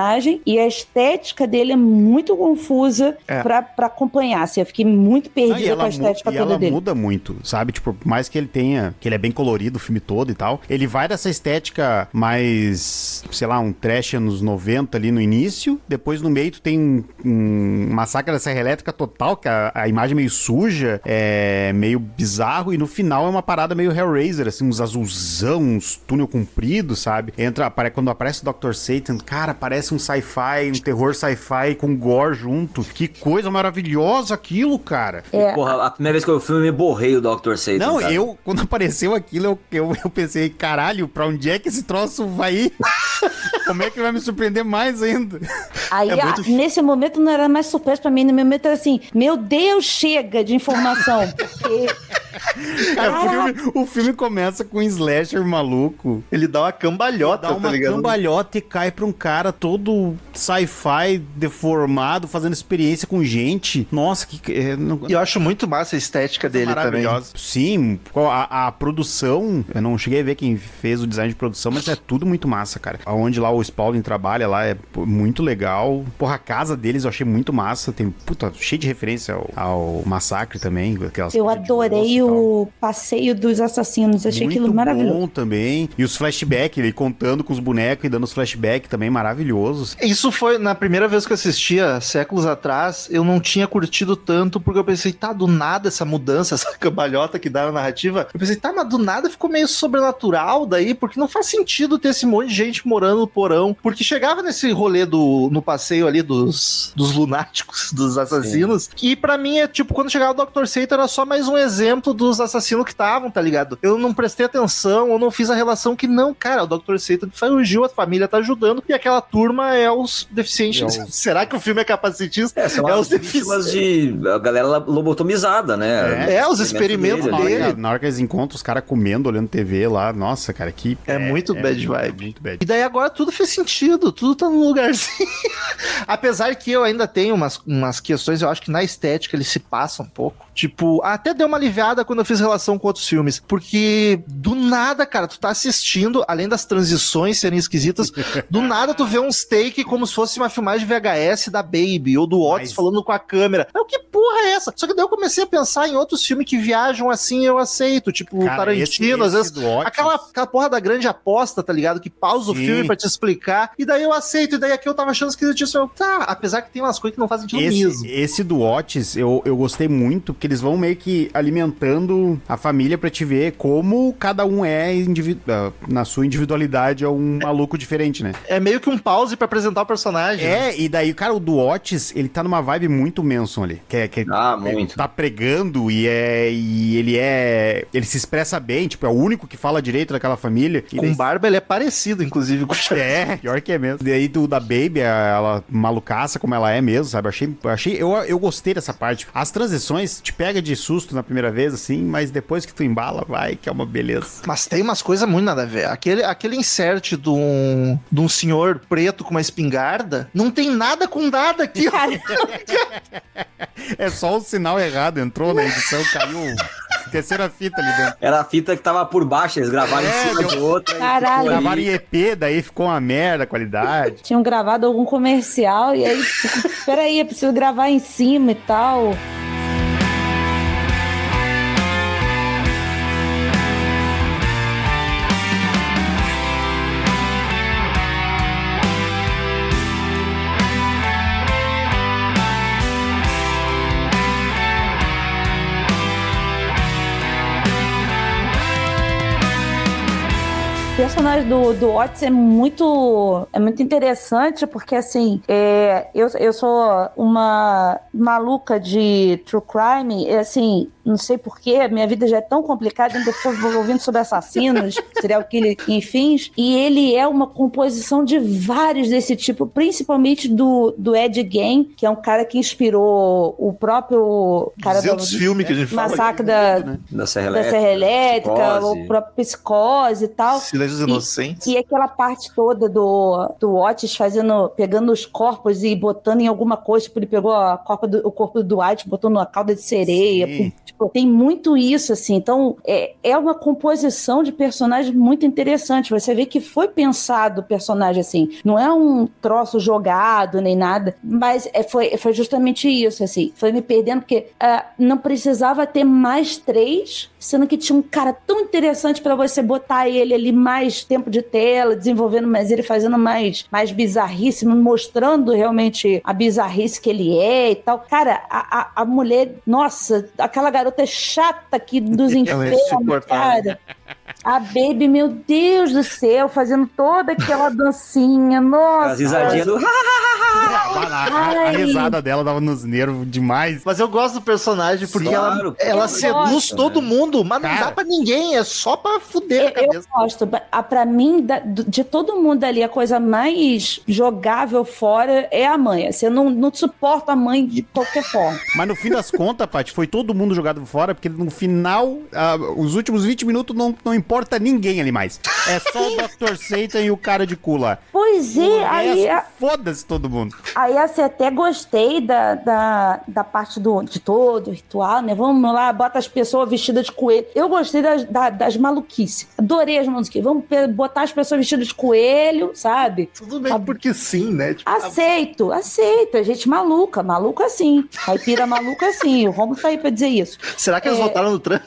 e a estética dele é muito confusa É. pra, pra acompanhar, assim, eu fiquei muito Ah, perdida e com a estética toda ela dele. muda muito, sabe? Tipo, por mais que ele tenha, que ele é bem colorido o filme todo e tal, ele vai dessa estética mais, sei lá, um trash anos 90 ali no início, depois no meio tu tem um, um massacre da Serra Elétrica total, que a, a imagem é meio suja, é meio bizarro, e no final é uma parada meio Hellraiser, assim, uns azulzão, uns túnel comprido, sabe? Entra, quando aparece o Dr. Satan, cara, parece um sci-fi, um terror sci-fi com gore junto. Que coisa maravilhosa aquilo, cara. É, Porra, a primeira vez que eu vi o filme, eu me borrei o Dr. Satan. Não, cara. eu, quando apareceu aquilo, eu, eu, eu pensei, caralho, pra onde é que esse troço vai ir? Como é que vai me surpreender mais ainda? Aí, É muito nesse momento, não era mais surpresa pra mim. No momento era assim: Meu Deus, chega de informação. Porque, Cara, o Caraca. filme, o filme começa com um slasher maluco. Ele dá uma cambalhota, Dá uma tá ligado? cambalhota e cai pra um cara todo sci-fi, deformado, fazendo experiência com gente. Nossa, que. É, não, E eu acho muito massa a estética dele também. maravilhosa. Sim, a, a produção, eu não cheguei a ver quem fez o design de produção, mas é tudo muito massa, cara. Onde lá o Spalding trabalha lá é muito legal. Porra, a casa deles eu achei muito massa. Tem, puta, cheio de referência ao, ao massacre também. Aquelas eu adorei tal. O passeio dos assassinos. Achei Muito aquilo maravilhoso. bom também. E os flashbacks, ele contando com os bonecos e dando os flashbacks também maravilhosos. Isso foi na primeira vez que eu assistia, séculos atrás, eu não tinha curtido tanto, porque eu pensei, tá, do nada essa mudança, essa cambalhota que dá na narrativa. Eu pensei, tá, mas do nada ficou meio sobrenatural daí, porque não faz sentido ter esse monte de gente morando no porão. Porque chegava nesse rolê do, no passeio ali dos, dos lunáticos, dos assassinos, e pra mim é tipo, quando chegava o Dr. Satan era só mais um exemplo dos assassinos que estavam, tá ligado? Eu não prestei atenção, eu não fiz a relação que não, cara, o Dr. Satan fugiu, a família tá ajudando, e aquela turma é os deficientes. É Será que o filme é capacitista? É, são É as os vítimas de a galera lobotomizada, né? É, os experimentos Na hora, dele. que, na hora que eles encontram os caras comendo, olhando TV lá, nossa, cara, que. É muito bad vibe. Muito bad. E daí agora tudo fez sentido, tudo tá no lugarzinho. Apesar que eu ainda tenho umas, umas questões, eu acho que na estética ele se passa um pouco. Tipo, até deu uma aliviada quando eu fiz relação com outros filmes. Porque do nada, cara, tu tá assistindo, além das transições serem esquisitas, do nada tu vê uns take como se fosse uma filmagem de VHS da Baby ou do Otis Mas- falando com a câmera. Mas que porra é essa? Só que daí eu comecei a pensar em outros filmes que viajam assim, eu aceito. Tipo, Cara, Tarantino, esse- às esse vezes. do Otis- Aquela, aquela porra da grande aposta, tá ligado? Que pausa o Sim. filme pra te explicar. E daí eu aceito. E daí aqui eu tava achando esquisitíssimo. Eu, tá, apesar que tem umas coisas que não fazem sentido Esse, mesmo. esse do Otis, eu, eu gostei muito, porque porque eles vão meio que alimentando a família pra te ver como cada um é ah, na sua individualidade é um maluco diferente, né? É meio que um pause pra apresentar o personagem. É, e daí, cara, o do Otis, ele tá numa vibe muito Manson ali. Que é, que é- Ah, ele muito. tá pregando e é. E ele é. Ele se expressa bem, tipo, é o único que fala direito daquela família. E Com daí- barba ele é parecido, inclusive, com o Charlie. É, pior que é mesmo. E aí do da Baby, ela malucaça como ela é mesmo, sabe? Achei, eu achei, eu, eu gostei dessa parte. As transições te pega de susto na primeira vez, assim, mas depois que tu embala, vai, que é uma beleza. Mas tem umas coisas muito nada a ver. Aquele, aquele insert de um, de um senhor preto com uma espingarda não tem nada com nada aqui. É só o sinal errado, entrou na edição, caiu terceira fita ali dentro. Era a fita que tava por baixo, eles gravaram É, em cima deu- de outra. e Caralho. Gravaram em EP, daí ficou uma merda a qualidade. tinham gravado algum comercial e aí, peraí, eu preciso gravar em cima e tal. Personagem do, do Otis é muito, é muito interessante, porque assim, é, eu, eu sou uma maluca de true crime, e assim, não sei porquê, minha vida já é tão complicada, ainda estou ouvindo sobre assassinos, serial killer, enfim, e ele é uma composição de vários desse tipo, principalmente do, do Ed Gein, que é um cara que inspirou o próprio cara do 200 filmes que a gente fala. massacre da, Da Serra da Elétrica. Serra Elétrica, Psicose. o próprio Psicose e tal. Silêncios Inocentes. E aquela parte toda do, do Otis fazendo, pegando os corpos e botando em alguma coisa, tipo, ele pegou a corpo do, o corpo do Dwight, botou numa cauda de sereia. Sim. Tipo, tem muito isso, assim. Então, é, é uma composição de personagem muito interessante. Você vê que foi pensado o personagem assim. Não é um troço jogado nem nada, mas é, foi, foi justamente isso, assim. Foi me perdendo, porque ah, não precisava ter mais três, sendo que tinha um cara tão interessante pra você botar ele ali mais tempo de tela, desenvolvendo mais ele, fazendo mais, mais bizarrice, mostrando realmente a bizarrice que ele é e tal. Cara, a, a, a mulher, nossa, aquela garota chata aqui dos é infernos, insuportável. cara. A Baby, meu Deus do céu, fazendo toda aquela dancinha, nossa. As risadinhas do. A, a- a risada dela dava nos nervos demais. Mas eu gosto do personagem porque Claro, ela, ela eu seduz gosto, todo né? mundo, mas não Cara. dá pra ninguém, é só pra fuder a Eu, eu cabeça. gosto. A, pra mim, da- de todo mundo ali, a coisa mais jogável fora é a mãe. Você não, não suporta a mãe de qualquer forma. Mas no fim das contas, Paty, foi todo mundo jogado fora, porque no final, ah, os últimos 20 minutos não, não importa ninguém ali mais. É só o Dr. Satan e o cara de cu lá. Pois O é, aí, Foda-se todo mundo. aí assim, até gostei da, da, da parte do, de todo o ritual, né? Vamos lá, bota as pessoas vestidas de coelho. Eu gostei das, da- das maluquices. Adorei as maluquices. Vamos botar as pessoas vestidas de coelho, sabe? Tudo bem A- porque sim, né? Tipo, Aceito, aceito. É gente maluca, maluca assim. Caipira maluca assim. O Romulo tá aí pra dizer isso. será que eles é- votaram no Trump?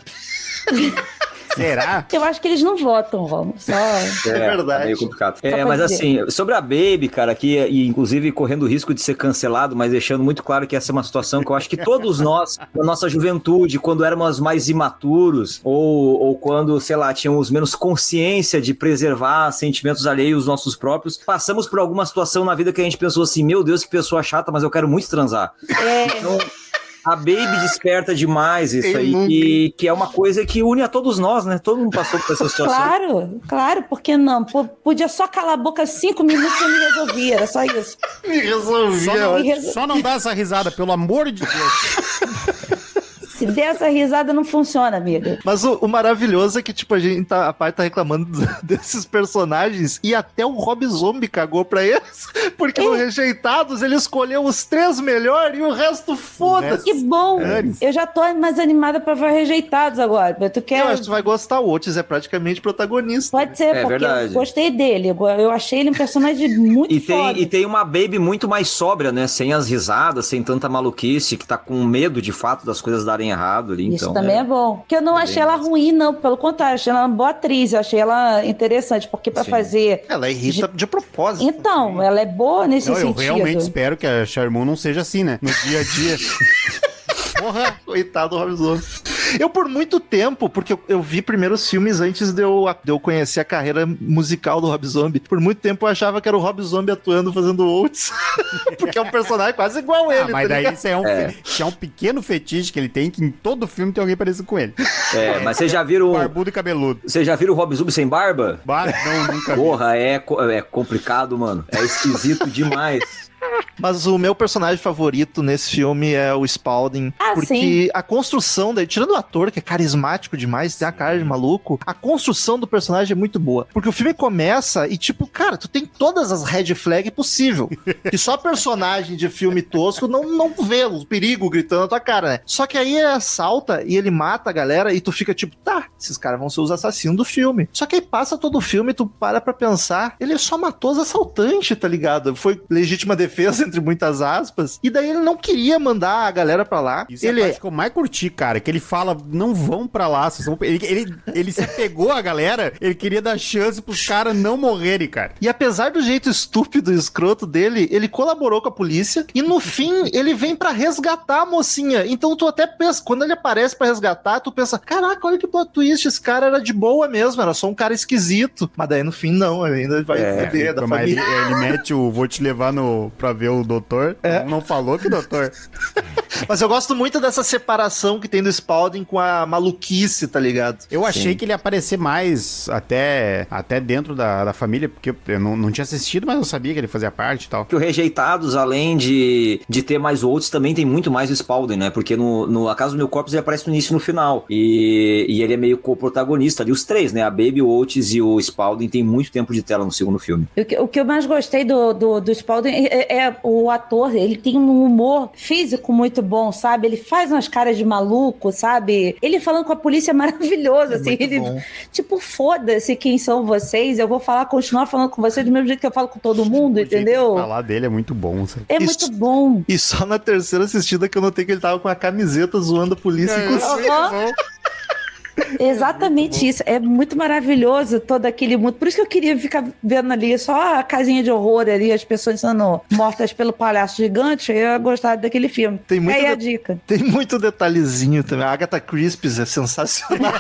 Será? Eu acho que eles não votam, Romulo. Só. É, verdade. tá meio complicado. É, mas dizer. assim, sobre a Baby, cara, que e inclusive correndo o risco de ser cancelado, mas deixando muito claro que essa é uma situação que eu acho que todos nós, na nossa juventude, quando éramos mais imaturos, ou, ou quando, sei lá, tínhamos menos consciência de preservar sentimentos alheios nossos próprios, passamos por alguma situação na vida que a gente pensou assim, meu Deus, que pessoa chata, mas eu quero muito transar. É, Então, a Baby desperta demais isso aí, nunca? que, que é uma coisa que une a todos nós, né? Todo mundo passou por essa situação. claro, claro, por que não? P- podia só calar a boca cinco minutos e eu me resolvia, era só isso. Me resolvi. Só não, Me resol- só não dá essa risada, pelo amor de Deus. Se der essa risada, não funciona, amiga. Mas o, o maravilhoso é que, tipo, a gente tá, a parte tá reclamando desses personagens e até o Rob Zombie cagou pra eles. Porque no Rejeitados ele escolheu os três melhores e o resto foda-se. Que bom! Ares. Eu já tô mais animada pra ver rejeitados agora. Tu quer. Eu acho que tu vai gostar. O Otis é praticamente protagonista. Pode ser, É porque verdade. eu gostei dele. Eu- Eu achei ele um personagem muito E foda. tem, e tem uma Baby muito mais sóbria, né? Sem as risadas, sem tanta maluquice, que tá com medo de fato das coisas darem errado ali. Isso então, também é. bom. Porque eu não É achei bem ela massa. ruim, não. Pelo contrário, achei ela uma boa atriz. Eu achei ela interessante. Porque pra Sim. fazer. Ela irrita de propósito. Então, ela é boa nesse Não, eu sentido. realmente espero que a Sherman não seja assim, né? No dia a dia. Porra! Coitado do Rob Zombie. Eu, por muito tempo, porque eu, eu vi primeiro os filmes antes de eu, de eu conhecer a carreira musical do Rob Zombie, por muito tempo eu achava que era o Rob Zombie atuando fazendo Oates. porque é um personagem quase igual a ele. Ah, mas tá daí isso é um, É. fe- é um pequeno fetiche que ele tem, que em todo filme tem alguém parecido com ele. É, mas vocês já viram. Barbudo e cabeludo. Vocês já viram o Rob Zombie sem barba? Bah, não, nunca vi. Porra, é, co- é complicado, mano. É esquisito demais. Mas o meu personagem favorito nesse filme é o Spalding. Ah, porque a construção dele, tirando o ator, que é carismático demais, tem a cara de maluco, a construção do personagem é muito boa. Porque o filme começa e, tipo, cara, tu tem todas as red flag possível. que só personagem de filme tosco não, não vê o perigo gritando na tua cara, né? Só que aí ele assalta e ele mata a galera e tu fica tipo, tá, esses caras vão ser os assassinos do filme. Só que aí passa todo o filme e tu para pra pensar, ele só matou os assaltantes, tá ligado? Foi legítima defesa, entre muitas aspas. E daí ele não queria mandar a galera pra lá. Isso é ele a parte que eu mais curti, cara, que ele fala, não vão pra lá, vocês vão... Ele, ele, ele se apegou à galera, ele queria dar chance pros caras não morrerem, cara. E apesar do jeito estúpido e escroto dele, ele colaborou com a polícia e no fim ele vem pra resgatar a mocinha. Então tu até pensa, quando ele aparece pra resgatar, tu pensa, caraca, olha que plot twist, esse cara era de boa mesmo, era só um cara esquisito. Mas daí no fim não, ele ainda vai É, foder da Mas ele, família. ele mete o vou te levar no, pra ver o doutor. É. Não falou que doutor. Mas eu gosto muito dessa separação que tem do Spalding com a maluquice, tá ligado? Eu achei Sim. que ele ia aparecer mais até, até dentro da, da família, porque eu não, não tinha assistido, mas eu sabia que ele fazia parte e tal. Que o Rejeitados, além de, de ter mais outros, também tem muito mais o Spalding, né? Porque no, no A Casa do Meu Corpus ele aparece no início e no final. E, e ele é meio co-protagonista ali, os três, né? A Baby, o Oates e o Spalding tem muito tempo de tela no segundo filme. O que, o que eu mais gostei do, do, do Spalding é, é o ator, ele tem um humor físico muito bom, sabe? Ele faz umas caras de maluco, sabe? Ele falando com a polícia é maravilhoso, assim. muito Ele, bom. tipo, foda-se quem são vocês, eu vou falar, continuar falando com vocês do mesmo jeito que eu falo com todo mundo, O jeito entendeu? de falar dele é muito bom. sabe? É Isso- muito bom. E só na terceira assistida que eu notei que ele tava com a camiseta zoando a polícia. É, inclusive. Exatamente isso. É muito maravilhoso todo aquele mundo. Por isso que eu queria ficar vendo ali só a casinha de horror ali, as pessoas sendo mortas pelo palhaço gigante. Eu ia gostar daquele filme. Tem muito Aí a de- dica. Tem muito detalhezinho também. A Agatha Crispis é sensacional.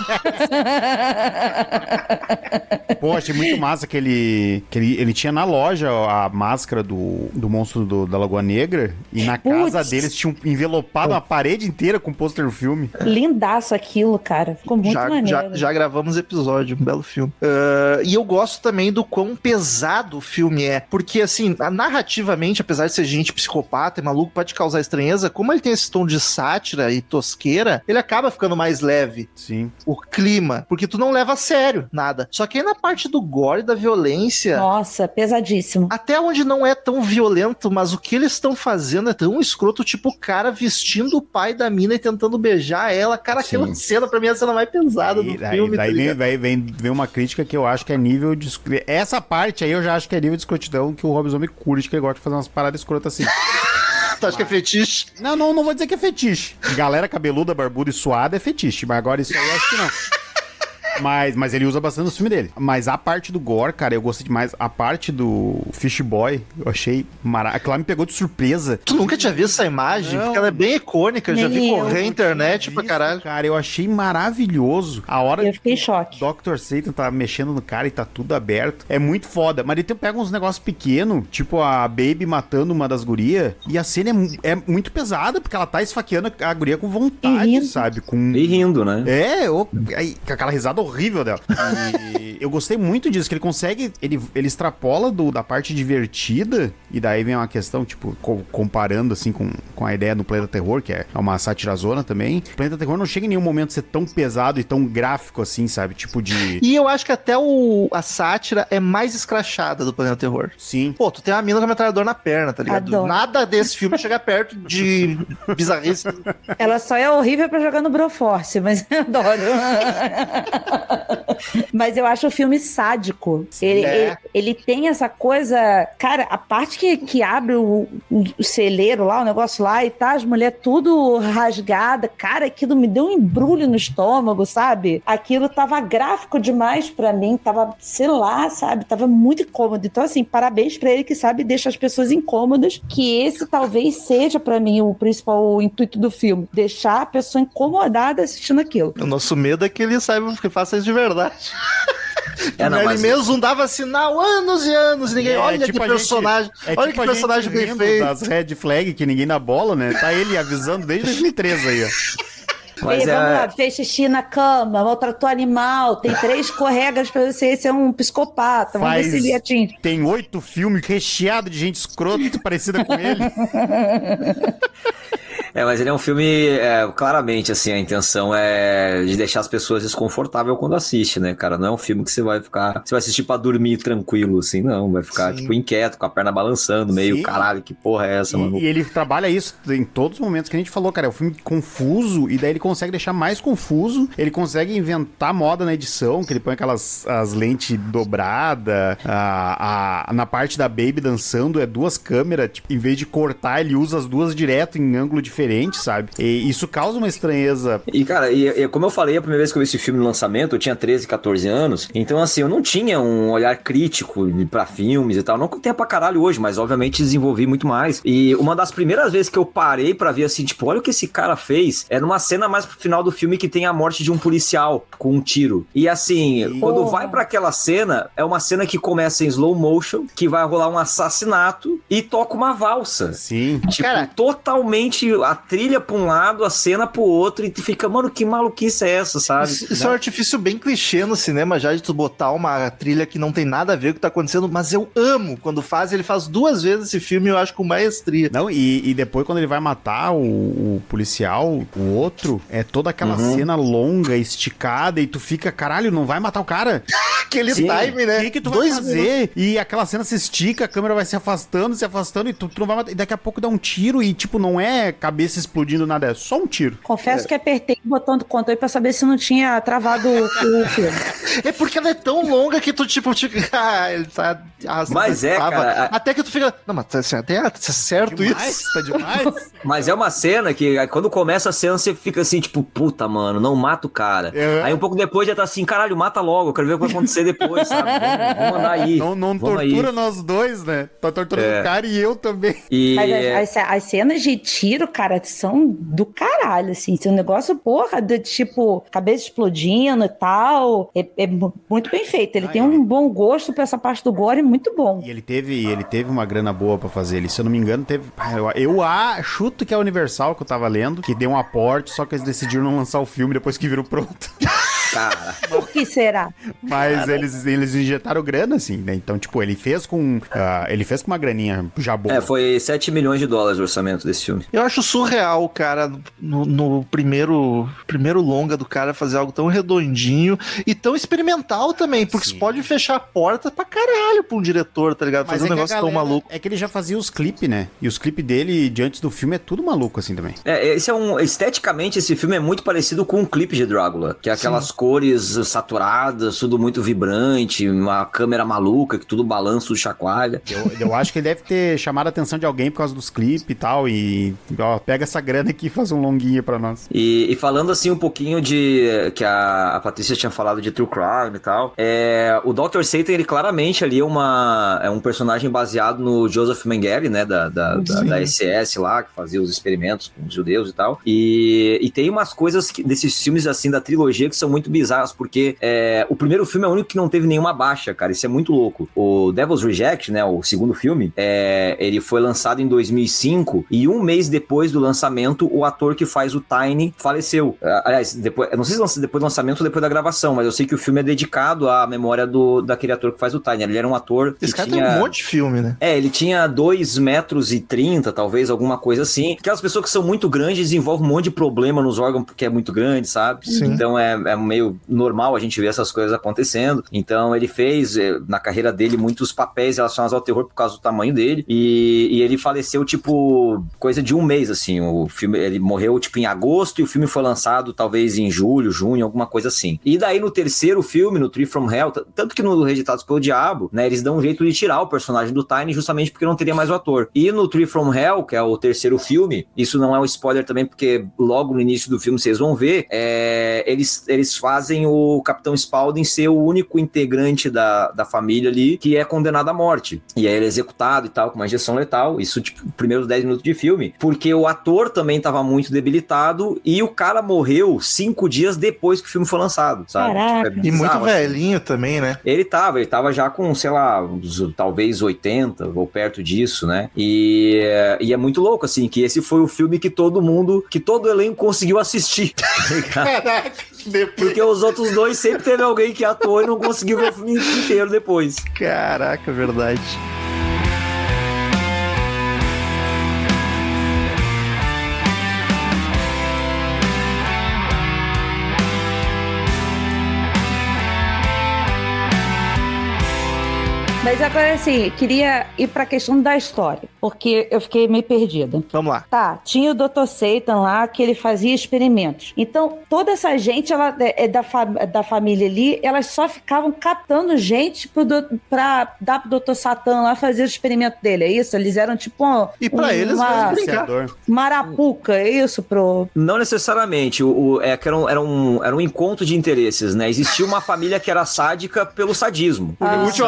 Pô, achei muito massa que ele, que ele, ele tinha na loja a máscara do, do monstro do- da Lagoa Negra e na casa Putz. deles tinham envelopado uma parede inteira com pôster do filme. Lindaço aquilo, cara. Ficou muito já, maneiro. já, já gravamos episódio, um belo filme. Ah, e eu gosto também do quão pesado o filme é. Porque, assim, narrativamente, apesar de ser gente psicopata e maluco, pode causar estranheza, como ele tem esse tom de sátira e tosqueira, ele acaba ficando mais leve. Sim. O clima, porque tu não leva a sério nada. Só que aí na parte do gore e da violência. Nossa, pesadíssimo. Até onde não é tão violento, mas o que eles estão fazendo é tão escroto, tipo o cara vestindo o pai da mina e tentando beijar ela. Cara, aquela Sim. cena pra mim é a cena mais pesada do daí, filme. daí tá vem, ligado? vai- vem, vem uma crítica que eu acho que é nível de. Essa parte aí eu já acho que é nível de escrotidão que o Rob Zombie curte, que ele gosta de fazer umas paradas escrotas assim. Tu acha que é fetiche? não, não, não vou dizer que é fetiche. Galera cabeluda, barbuda e suada é fetiche, mas agora isso aí eu acho que não. Mas, mas ele usa bastante no filme dele. Mas a parte do gore, cara, eu gostei demais. A parte do Fish Boy, eu achei maravilhoso. Aquilo lá me pegou de surpresa. Tu nunca tinha visto essa imagem? Não. Porque ela é bem icônica, eu já vi correr na internet pra caralho. Cara, eu achei maravilhoso. A hora Eu fiquei em choque. Dr. Satan tá mexendo no cara e tá tudo aberto. É muito foda. Mas ele pega uns negócios pequenos, tipo a Baby matando uma das gurias. E a cena é, é muito pesada, porque ela tá esfaqueando a guria com vontade, sabe? Com. E rindo, né? É, com aquela risada horrível dela. E eu gostei muito disso, que ele consegue. Ele, ele extrapola do, da parte divertida, e daí vem uma questão, tipo, co- comparando assim com, com a ideia do Planeta Terror, que é uma satirazona também. Planeta Terror não chega em nenhum momento a ser tão pesado e tão gráfico assim, sabe? Tipo de. E eu acho que até o, a sátira é mais escrachada do Planeta Terror. Sim. Pô, tu tem uma mina com a metralhadora na perna, tá ligado? Adoro. Nada desse filme chega perto de bizarrice. Ela só é horrível pra jogar no Broforce, mas eu adoro. Mas eu acho o filme sádico. Ele, É. ele, ele tem essa coisa. Cara, a parte que, que abre o, o celeiro lá, o negócio lá, e tá as mulheres tudo rasgada. Cara, aquilo me deu um embrulho no estômago, sabe? Aquilo tava gráfico demais pra mim, tava, sei lá, sabe? Tava muito incômodo. Então, assim, parabéns pra ele que sabe deixa as pessoas incômodas. Que esse talvez seja pra mim o principal intuito do filme: deixar a pessoa incomodada assistindo aquilo. O nosso medo é que ele saiba que faça isso de verdade. É, não, ele mas- mesmo não dava sinal anos e anos. Ninguém, É, olha tipo que gente- personagem. É olha tipo que a personagem gente bem feito. das red flag que ninguém dá bola, né? Tá ele avisando desde 2013 aí, ó. Mas Ei, é- vamos lá, fez xixi na cama, maltratou animal, tem três corregas pra você ser um psicopata. Vamos ver Faz- se ele atinge. Tem oito filmes recheados de gente escrota parecida com ele. É, mas ele é um filme, é, claramente, assim, a intenção é de deixar as pessoas desconfortáveis quando assiste, né, cara? Não é um filme que você vai ficar. Você vai assistir pra dormir tranquilo, assim, não. Vai ficar, Sim. tipo, inquieto, com a perna balançando, meio, Sim. caralho, que porra é essa, mano? E, e ele trabalha isso em todos os momentos que a gente falou, cara. É um filme confuso, e daí ele consegue deixar mais confuso. Ele consegue inventar moda na edição, que ele põe aquelas as lentes dobradas. A, a- na parte da Baby dançando, é duas câmeras. Tipo, em vez de cortar, ele usa as duas direto em ângulo diferente, sabe? E isso causa uma estranheza. E, cara, e, e como eu falei, a primeira vez que eu vi esse filme no lançamento, eu tinha 13, 14 anos. Então, assim, eu não tinha um olhar crítico pra filmes e tal. Não que eu tenha pra caralho hoje, mas obviamente desenvolvi muito mais. E uma das primeiras vezes que eu parei pra ver, assim, tipo, olha o que esse cara fez, é numa cena mais pro final do filme que tem a morte de um policial com um tiro. E, assim, quando Porra. vai pra aquela cena, é uma cena que começa em slow motion, que vai rolar um assassinato e toca uma valsa. Sim. Tipo, Cara- totalmente a trilha pra um lado, a cena pro outro, e tu fica, mano, que maluquice é essa, sabe? Isso, isso é um artifício bem clichê no cinema, já de tu botar uma trilha que não tem nada a ver com o que tá acontecendo, mas eu amo quando faz, ele faz duas vezes esse filme, eu acho com maestria. Não, e, e depois quando ele vai matar o, o policial, o outro, é toda aquela Uhum. cena longa, esticada, e tu fica, caralho, não vai matar o cara? Aquele Sim. time, né? O que, que tu Dois vai fazer? E aquela cena se estica, a câmera vai se afastando, se afastando, e tu, tu não vai matar. E daqui a pouco dá um tiro, e tipo, não é cabeça explodindo nada, é só um tiro. Confesso que apertei o botão do controle pra saber se não tinha travado o, filme. É porque ela é tão longa que tu, tipo, tipo ah, ele tá. ah, Mas é, tava. cara, Até que tu fica. Não, mas tá, tá, tá certo Demais, isso? tá demais. Mas é uma cena que quando começa a cena você fica assim, tipo, puta, mano, não mata o cara. É. Aí um pouco depois já tá assim, caralho, mata logo, eu quero ver o que vai acontecer depois, sabe? Vamos, vamos andar aí. Não, não Vamos tortura aí. nós dois, né? Tá torturando É. o cara e eu também. E Mas as, as- as cenas de tiro, cara, são do caralho, assim. Esse negócio, porra, de tipo, cabeça explodindo e tal. É, é mu- muito bem feito. Ele Ah, tem é. um bom gosto pra essa parte do gore, muito bom. E ele teve, ele teve uma grana boa pra fazer ele. Se eu não me engano, teve. Ah, Eu, eu a- chuto que é a Universal que eu tava lendo, que deu um aporte, só que eles decidiram não lançar o filme depois que virou pronto. cara, Por que será? Mas eles, eles injetaram grana, assim, né? Então, tipo, ele fez com. ah, ele fez com uma graninha já boa. é, foi 7 milhões de dólares o orçamento desse filme. Eu acho surreal, cara, no, no primeiro, primeiro longa do cara fazer algo tão redondinho e tão experimental também, porque Sim. isso pode fechar a porta pra caralho pra um diretor, tá ligado? Fazer um é que a negócio tão galera- maluco. É que ele já fazia os clipes, né? E os clipes dele, diante do filme, é tudo maluco, assim, também. É, esse é um. Esteticamente, esse filme é muito parecido com um clipe de Drácula, que é aquelas cores saturadas, tudo muito vibrante, uma câmera maluca, que tudo balança, tudo chacoalha. Eu, eu acho que ele deve ter chamado a atenção de alguém por causa dos clipes e tal. E, ó, pega essa grana aqui e faz um longuinho pra nós. E, e falando assim um pouquinho de que a, a Patrícia tinha falado de true crime e tal, é, o Dr. Satan ele claramente ali é uma é um personagem baseado no Joseph Mengele, né, da, da, da, da SS lá que fazia os experimentos com os judeus e tal. E, e tem umas coisas que- desses filmes assim da trilogia que são muito bizarras porque é, o primeiro filme é o único que não teve nenhuma baixa, cara. Isso é muito louco. O Devil's Reject, né, o segundo filme, é, ele foi lançado em 2005 e um mês depois do lançamento o ator que faz o Tiny faleceu. Ah, Aliás, depois, não sei se depois do lançamento ou depois da gravação, mas eu sei que o filme é dedicado à memória do, daquele ator que faz o Tiny. Ele era um ator Esse cara tinha... tem um monte de filme, né? É, ele tinha 2 metros e 30, talvez, alguma coisa assim. Aquelas pessoas que são muito grandes desenvolvem um monte de problema nos órgãos porque é muito grande, sabe? Sim. Então é, é meio meio normal a gente ver essas coisas acontecendo. Então ele fez eh, na carreira dele muitos papéis relacionados ao terror por causa do tamanho dele. E, e ele faleceu, tipo, coisa de um mês, assim. O filme, ele morreu, tipo, em agosto e o filme foi lançado talvez em julho, junho, alguma coisa assim. E daí no terceiro filme, no Tree from Hell, tanto que no Rejeitados pelo Diabo, né, eles dão um jeito de tirar o personagem do Tiny justamente porque não teria mais o ator. E no Tree from Hell, que é o terceiro filme, isso não é um spoiler também, porque logo no início do filme vocês vão ver, é, eles, eles fazem o Capitão Spaulding ser o único integrante da, da família ali que é condenado à morte. E aí ele é executado e tal, com uma injeção letal. Isso, tipo, primeiros 10 minutos de filme. Porque o ator também estava muito debilitado e o cara morreu cinco dias depois que o filme foi lançado, sabe? Caraca. Tipo, é E muito bizarro, assim. velhinho também, né? Ele tava, ele tava já com, sei lá, uns, talvez 80 ou perto disso, né? E, e é muito louco, assim, que esse foi o filme que todo mundo, que todo o elenco conseguiu assistir. tá? Caraca, depois. Porque os outros dois sempre teve alguém que atuou e não conseguiu ver o filme inteiro depois. Caraca, verdade. Mas agora, assim, queria ir pra questão da história, porque eu fiquei meio perdida. Vamos lá. Tá, tinha o Dr. Satan lá que ele fazia experimentos. Então, toda essa gente ela, é da, fa- da família ali, elas só ficavam catando gente pro pra dar pro Dr. Satan lá fazer o experimento dele, é isso? Eles eram tipo um, E pra eles, uma marapuca, é isso? Pro... Não necessariamente, o, o- é que era um, era, um, era um encontro de interesses, né? Existia uma família que era sádica pelo sadismo. Ah. Útil são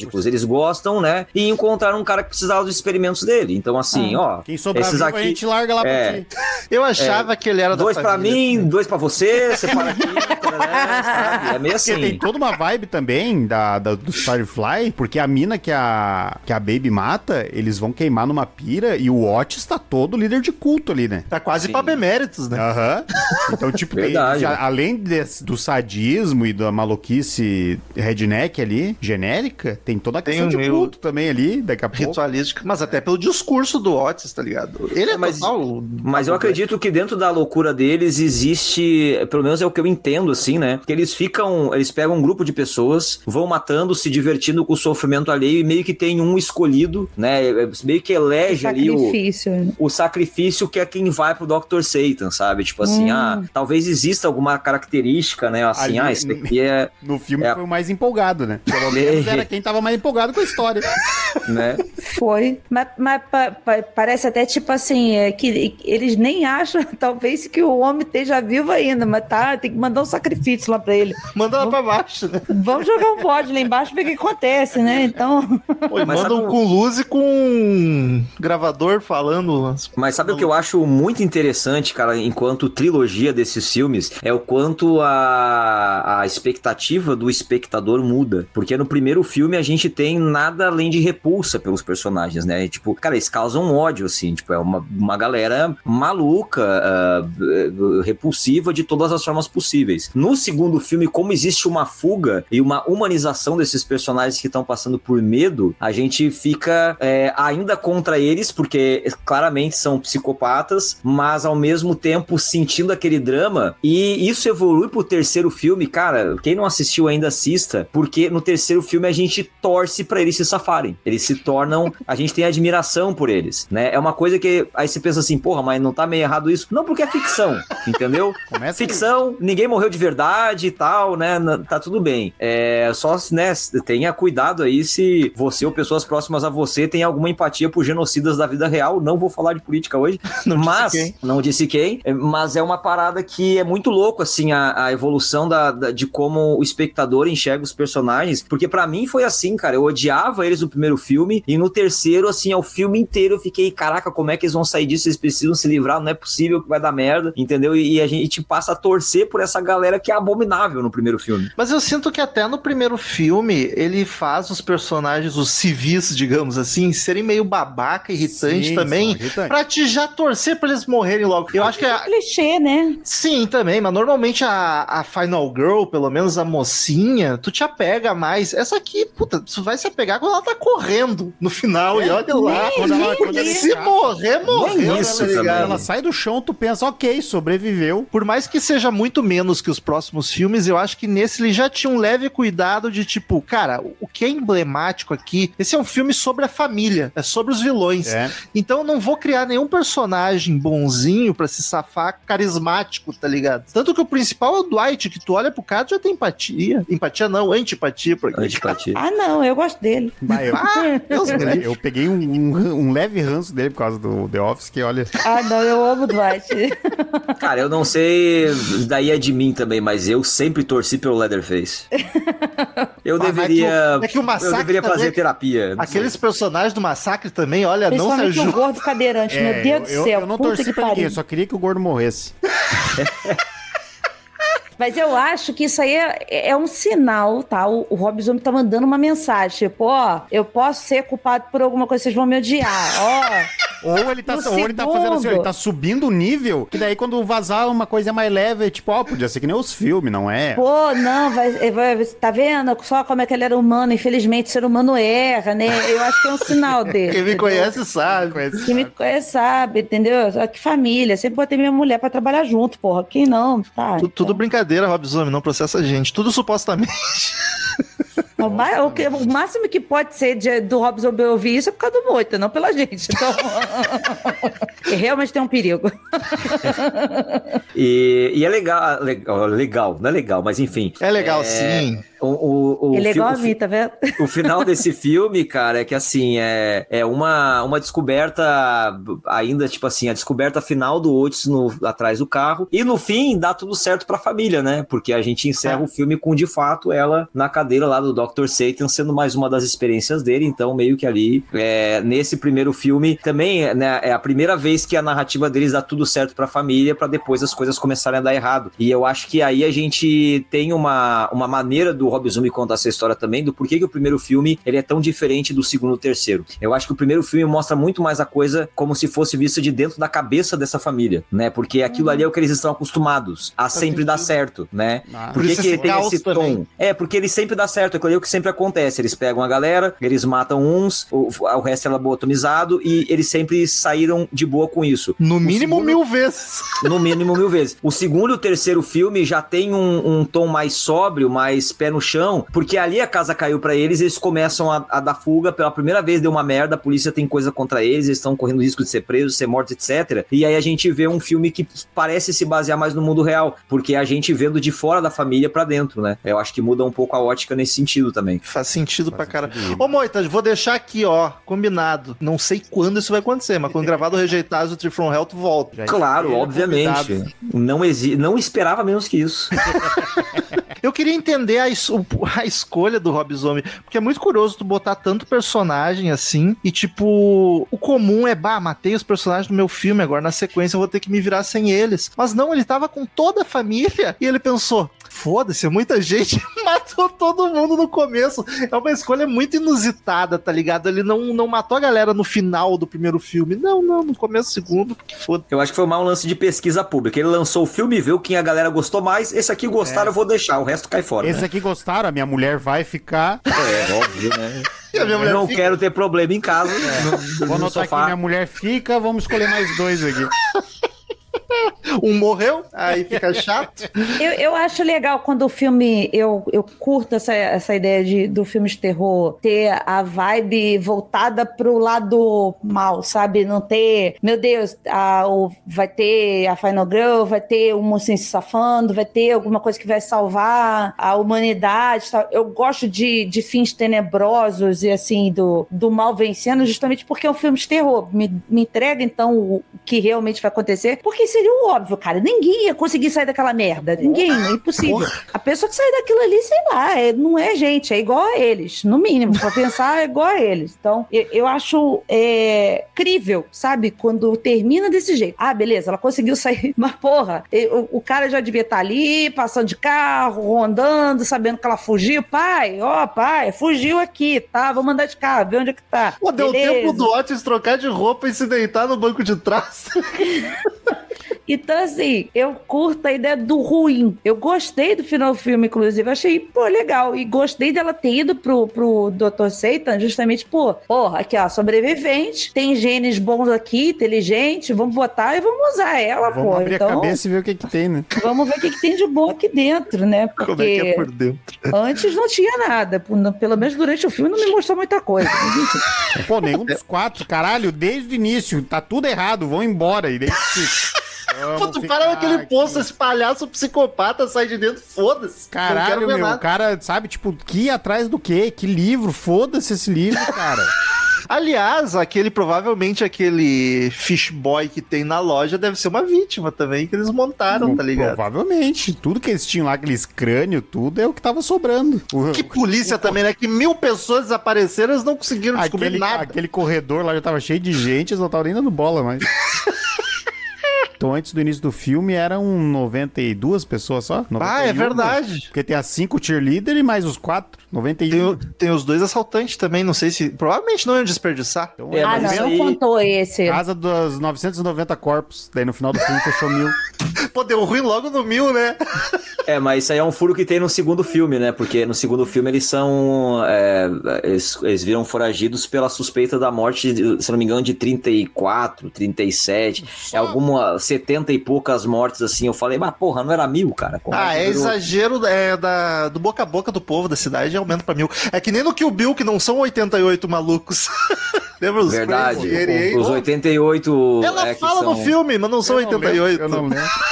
Sádicos, eles gostam, né? E encontraram um cara que precisava dos experimentos dele. Então, assim, ó. Quem sobrar esses vivo, aqui, a gente larga lá É. pra ti. Eu achava que ele era da Dois pra mim, dois pra você, separa aqui, sabe? É meio Porque tem assim. toda uma vibe também da, da- do Firefly, porque a mina que a, que a Baby mata, eles vão queimar numa pira e o Otis tá todo líder de culto ali, né? Tá quase Sim. pra beméritos, né? Aham. Então, tipo, tem- Verdade. já- além desse- do sadismo e da maluquice redneck ali, genérica, tem toda a Tem questão um de culto também ali, daqui a pouco. Ritualística, mas até pelo discurso do Otis, tá ligado? Ele é, É, mas- total... Mas eu acredito que dentro da loucura deles existe, pelo menos é o que eu entendo, assim, né? Que eles ficam, eles pegam um grupo de pessoas, vão matando, se divertindo com o sofrimento alheio e meio que tem um escolhido, né? Meio que elege ali o, Sacrifício. o sacrifício que é quem vai pro Dr. Satan, sabe? Tipo assim, Hum. ah, talvez exista alguma característica, né? Assim, Ali- ah, esse aqui é, No filme É. foi o mais empolgado, né? Pelo menos era quem tava mais empolgado com a história. né? Foi. Mas, mas pa- pa- parece até tipo assim, é, que eles nem acham, talvez, que o homem esteja vivo ainda, mas tá, tem que mandar um sacrifício lá pra ele. Manda lá pra baixo, né? Vamos jogar um bode lá embaixo ver o que acontece, né? Então. Pô, e Mas manda um com luz e com um gravador falando. as- Mas sabe o que eu acho muito interessante, cara, enquanto trilogia desses filmes, é o quanto a, a expectativa do espectador muda. Porque no primeiro filme a gente tem nada além de repulsa pelos personagens, né? Tipo, cara, eles causam ódio, assim, tipo, é uma, uma galera maluca, eh, repulsiva de todas as formas possíveis. No segundo filme, como existe uma fuga e uma humanização desses personagens que estão passando por medo, a gente fica é, ainda contra eles, porque claramente são psicopatas, mas ao mesmo tempo sentindo aquele drama. E isso evolui pro terceiro filme, cara. Quem não assistiu ainda assista, porque no terceiro filme a gente torce pra eles se safarem. Eles se tornam, a gente tem admiração por eles, né? É uma coisa que aí você pensa assim, porra, mas não tá meio errado isso? Não, porque é ficção, entendeu? Começa aí. Ficção, ninguém morreu de verdade e tal, né? Tá tudo bem. É só, né, tenha cuidado aí se você ou pessoas próximas a você têm alguma empatia por genocidas da vida real. Não vou falar de política hoje, Não disse mas quem. não disse quem, é, mas é uma parada que é muito louco assim a, a evolução da, da- de como o espectador enxerga os personagens, porque pra mim foi assim, cara, eu odiava eles no primeiro filme e no terceiro assim, ao filme inteiro eu fiquei, caraca, como é que eles vão sair disso? Eles precisam se livrar, não é possível que vai dar merda, entendeu? E, e a gente passa a torcer por essa galera que é abominável no primeiro filme. Mas eu sinto que até no primeiro filme ele faz os personagens, os civis, digamos assim, serem meio babaca, irritante Sim, também. são irritantes. Pra te já torcer pra eles morrerem logo. Eu acho que a, Clichê, né? Sim, também, mas normalmente a, a Final Girl, pelo menos a mocinha, tu te apega mais. Essa aqui, puta, Vai se apegar quando ela tá correndo no final. e olha lá. Quando ela, quando ela, Se morrer, morreu. isso ligado? também. ela sai do chão, tu pensa, ok, sobreviveu. Por mais que seja muito menos que os próximos filmes, eu acho que nesse ele já tinha um leve cuidado de tipo, cara, o que é emblemático aqui, esse é um filme sobre a família, é sobre os vilões. É. Então eu não vou criar nenhum personagem bonzinho pra se safar carismático, tá ligado? Tanto que o principal é o Dwight, que tu olha pro cara e já tem empatia. Empatia não, antipatia. Porque... Antipatia. Ah, não, eu gosto dele. Bah, eu, Ah, Deus eu peguei um, um- um leve ranço dele por causa do The Office, que olha. Ah, não, eu amo o Dwight. Cara, eu não sei, daí é de mim também, mas eu sempre torci pelo Leatherface. Eu Ah, mas deveria. que o- é que o eu deveria também- fazer terapia. não Aqueles personagens do massacre também, olha, não se o gordo cadeirante, É, meu Deus eu, do céu. eu não puta torci pra ninguém, eu só queria que o gordo morresse. Mas eu acho que isso aí é, é um sinal, tá? O, o Rob Zombie tá mandando uma mensagem, tipo, ó, eu posso ser culpado por alguma coisa, vocês vão me odiar, ó. Ou ele tá, ou ele tá fazendo assim, ele tá subindo o nível, que daí quando vazar uma coisa mais leve, é tipo, ó, podia ser que nem os filmes, não é? Pô, não, vai, vai, tá vendo só como é que ele era humano? Infelizmente, o ser humano erra, né? Eu acho que é um sinal dele. Quem me conhece sabe. Quem me conhece sabe, entendeu? Que família, sempre botei minha mulher pra trabalhar junto, porra. Quem não? Tá. Tu- Tudo então. brincadeira, Rob Zombie, não processa a gente. Tudo supostamente. O, ma- o que- o máximo que pode ser de- do Rob Zombie ouvir isso é por causa do Moita, não pela gente. Então, realmente tem um perigo. E, e é legal, legal, legal, não é legal, mas enfim. É legal, sim. O, o, o, Ele é igual a mim, tá vendo? o final desse filme, cara, é que assim, é, é uma, uma descoberta ainda, tipo assim, a descoberta final do Otis no, atrás do carro. E no fim, dá tudo certo pra família, né? Porque a gente encerra É. o filme com, de fato, ela na cadeira lá do Dr. Satan, sendo mais uma das experiências dele. Então, meio que ali, é, nesse primeiro filme, também né, é a primeira vez que a narrativa deles dá tudo certo pra família, pra depois as coisas começarem a dar errado. E eu acho que aí a gente tem uma, uma maneira do Rob Zombie contar essa história também, do porquê que o primeiro filme ele é tão diferente do segundo e terceiro. Eu acho que o primeiro filme mostra muito mais a coisa como se fosse vista de dentro da cabeça dessa família, né? Porque aquilo ali é o que eles estão acostumados a sempre dar certo, né? Ah. Por Por que, esse tem caos esse também. tom? É, porque ele sempre dá certo, aquilo ali é o que sempre acontece. Eles pegam a galera, eles matam uns, o, o resto é lobotomizado e eles sempre saíram de boa com isso. No mínimo segundo- mil vezes. No mínimo mil vezes. O segundo e o terceiro filme já tem um, um tom mais sóbrio, mais pé no chão, porque ali a casa caiu pra eles, eles começam a, a dar fuga. Pela primeira vez deu uma merda, a polícia tem coisa contra eles, eles estão correndo risco de ser presos, ser mortos, etc. E aí a gente vê um filme que parece se basear mais no mundo real, porque a gente vendo de fora da família pra dentro, né? Eu acho que muda um pouco a ótica nesse sentido também. Faz sentido pra caralho. Ô, Moita, vou deixar aqui, ó, combinado. Não sei quando isso vai acontecer, mas quando gravado Rejeitados, o Tree From Hell, tu volta. Já Claro, obviamente. convidado. Não, exi não esperava menos que isso. Eu queria entender a, es- a escolha do Rob Zombie, porque é muito curioso tu botar tanto personagem assim, e tipo, o comum é, bah, matei os personagens do meu filme, agora na sequência eu vou ter que me virar sem eles. Mas não, ele tava com toda a família, e ele pensou, foda-se, muita gente matou todo mundo no começo. É uma escolha muito inusitada, tá ligado? Ele não, não matou a galera no final do primeiro filme, não, não, no começo do segundo, porque foda Eu acho que foi mais um lance de pesquisa pública. Ele lançou o filme, viu quem a galera gostou mais. Esse aqui gostaram, eu vou deixar. O resto cai fora. Esse né? aqui gostaram, a minha mulher vai ficar. É, óbvio, né? Eu não fica- quero ter problema em casa. No, Vou no anotar sofá. minha mulher fica, vamos escolher mais dois aqui. Um morreu, aí fica chato. Eu, eu acho legal quando o filme. Eu, eu curto essa, essa ideia de, do filme de terror ter a vibe voltada pro lado mal, sabe? Não ter. Meu Deus, a, o, vai ter a Final Girl, vai ter o mocinho se safando, vai ter alguma coisa que vai salvar a humanidade. Tal. Eu gosto de, de fins tenebrosos e assim, do, do mal vencendo, justamente porque é um filme de terror. Me, me entrega, então, o que realmente vai acontecer. Porque seria o óbvio, cara. Ninguém ia conseguir sair daquela merda. Ninguém, é impossível. A pessoa que sair daquilo ali, sei lá, é- não é gente, é igual a eles, no mínimo. Pra pensar, é igual a eles. Então, eu, eu acho é, crível, sabe? Quando termina desse jeito. Ah, beleza, ela conseguiu sair. Mas, porra, e- o, cara já devia estar ali, passando de carro, rondando, sabendo que ela fugiu. Pai, ó, pai, fugiu aqui, tá? Vamos andar de carro, ver onde é que tá. Pô, deu Beleza. tempo do Otis trocar de roupa e se deitar no banco de trás. Então, assim, eu curto a ideia do ruim. Eu gostei do final do filme, inclusive. Achei, pô, legal. E gostei dela ter ido pro, pro Dr. Satan, justamente, pô, porra, aqui, ó, sobrevivente, tem genes bons aqui, inteligente, vamos botar e vamos usar ela, Vamos pô. abrir Então, a cabeça e ver o que que tem, né? vamos ver o que, que tem de bom aqui dentro, né? Porque Como é que é por dentro? antes não tinha nada. Pelo menos durante o filme não me mostrou muita coisa. Pô, nenhum dos quatro, caralho, desde o início, tá tudo errado, vão embora. E daí, tu para naquele aqui. posto, esse palhaço psicopata sai de dentro, foda-se. Caralho, meu, nada. o cara, sabe, tipo, que atrás do quê? Que livro? Foda-se esse livro, cara. Aliás, aquele provavelmente aquele fish boy que tem na loja deve ser uma vítima também que eles montaram, tá ligado? Provavelmente. Tudo que eles tinham lá, aqueles crânio, tudo é o que tava sobrando. O- Que polícia também, né? Que mil pessoas desapareceram, eles não conseguiram descobrir aquele, nada. aquele corredor lá já tava cheio de gente, eles não estavam nem dando bola mais. Então, antes do início do filme, eram 92 pessoas só? Ah, é 91, verdade. Porque tem as cinco cheerleader e mais os quatro. 91. Tem, o- tem os dois assaltantes também, não sei se. Provavelmente não iam desperdiçar. Então, É, ah, mas não, não contou esse. Casa dos 990 corpos. Daí no final do filme fechou mil. Pô, deu ruim logo no mil, né? É, mas isso aí é um furo que tem no segundo filme, né? Porque no segundo filme eles são. é, eles, eles viram foragidos pela suspeita da morte, de, se não me engano, de 34, 37. É alguma. 70 e poucas mortes assim. Eu falei, mas porra, não era mil, cara. Como Ah, é virou? exagero é, da, do boca a boca do povo da cidade aumenta pra mil. É que nem no Kill Bill, que não são 88 malucos. Lembra os Verdade. Crazy 88? Os 88. Ela é, que fala são... no filme, mas não são Eu não lembro, 88. Eu não lembro.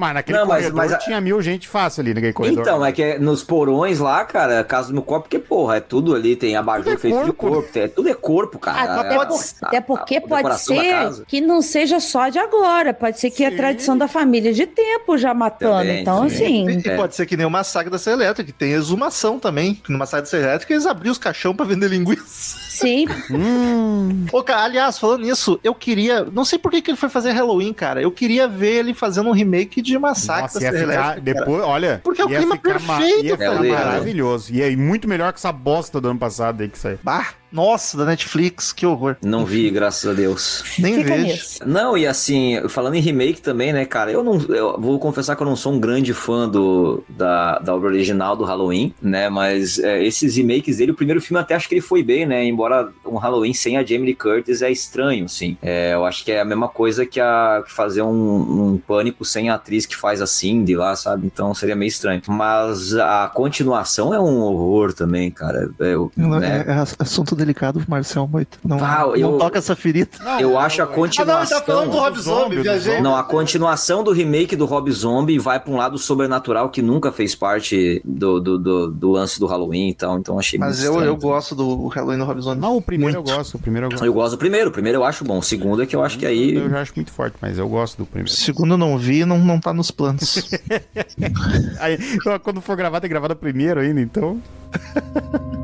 Mas naquele Não, mas- corredor mas a- tinha mil gente fácil ali naquele corredor. Então, é que é nos porões lá, cara, casa do meu corpo, porque, porra, é tudo ali, tem abajur é feito de corpo. corpo, é, tudo é corpo, cara. Até, É, por- a- até porque a- a pode ser que não seja só de agora, pode ser que é Sim. tradição da família de tempo já matando. Também, então, sim. assim, E É. pode ser que nem o massacre da Serra Elétrica, que tem exumação também. Que no massacre da Serra Elétrica eles abriam os caixão pra vender linguiça. sim. Hum, Ô, cara, aliás, falando nisso, eu queria. Não sei por que, que ele foi fazer Halloween, cara. Eu queria ver ele fazendo um remake de Massacre nossa, ia ficar. Elétrica. Depois, olha. Porque é o clima ficar ma- perfeito, Ia cara. maravilhoso. E aí, muito melhor que essa bosta do ano passado aí que saiu. Bah, nossa, da Netflix, que horror. Não vi, graças a Deus. Nem Fica vejo. nisso. Não, e assim, falando em remake também, né, cara, eu não. Eu vou confessar que eu não sou um grande fã do, da, da obra original do Halloween, né? Mas é, esses remakes dele, o primeiro filme até acho que ele foi bem, né? Embora um Halloween sem a Jamie Lee Curtis é estranho, sim. É, eu acho que é a mesma coisa que, a, que fazer um, um pânico sem a atriz que faz a Cindy lá, sabe? Então seria meio estranho. Mas a continuação é um horror também, cara. É, eu- né? É, é assunto delicado, Marcel Moito. Não, Ah, não eu- toca essa ferida. Eu acho a Ah, não, ele continuação. tá falando do Rob Zombie, do viajei. Zombie. Não, a continuação do remake do Rob Zombie vai pra um lado sobrenatural que nunca fez parte do, do, do, do lance do Halloween e tal, então achei Mas muito eu, eu gosto do Halloween do Rob Zombie. Não, o primeiro Muito. eu gosto. O primeiro eu gosto. Eu gosto do primeiro, o primeiro eu acho bom, o segundo é que eu acho que aí... Eu já acho muito forte, mas eu gosto do primeiro. Segundo eu não vi, não, não tá nos planos. Aí, quando for gravar, tem que gravar do primeiro ainda, então.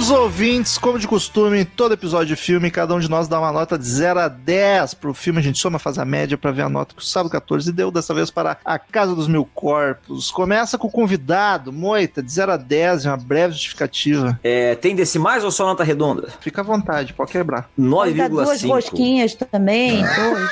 Queridos ouvintes, como de costume, em todo episódio de filme, cada um de nós dá uma nota de 0 a 10 pro filme. A gente soma, faz a média pra ver a nota que o Sábado 14 deu, dessa vez para A Casa dos Mil Corpos. Começa com o convidado, Moita, de 0 a 10, uma breve justificativa. É, tem decimais ou só nota redonda? Fica à vontade, pode quebrar. Pode dar duas 9,5. rosquinhas também. dois.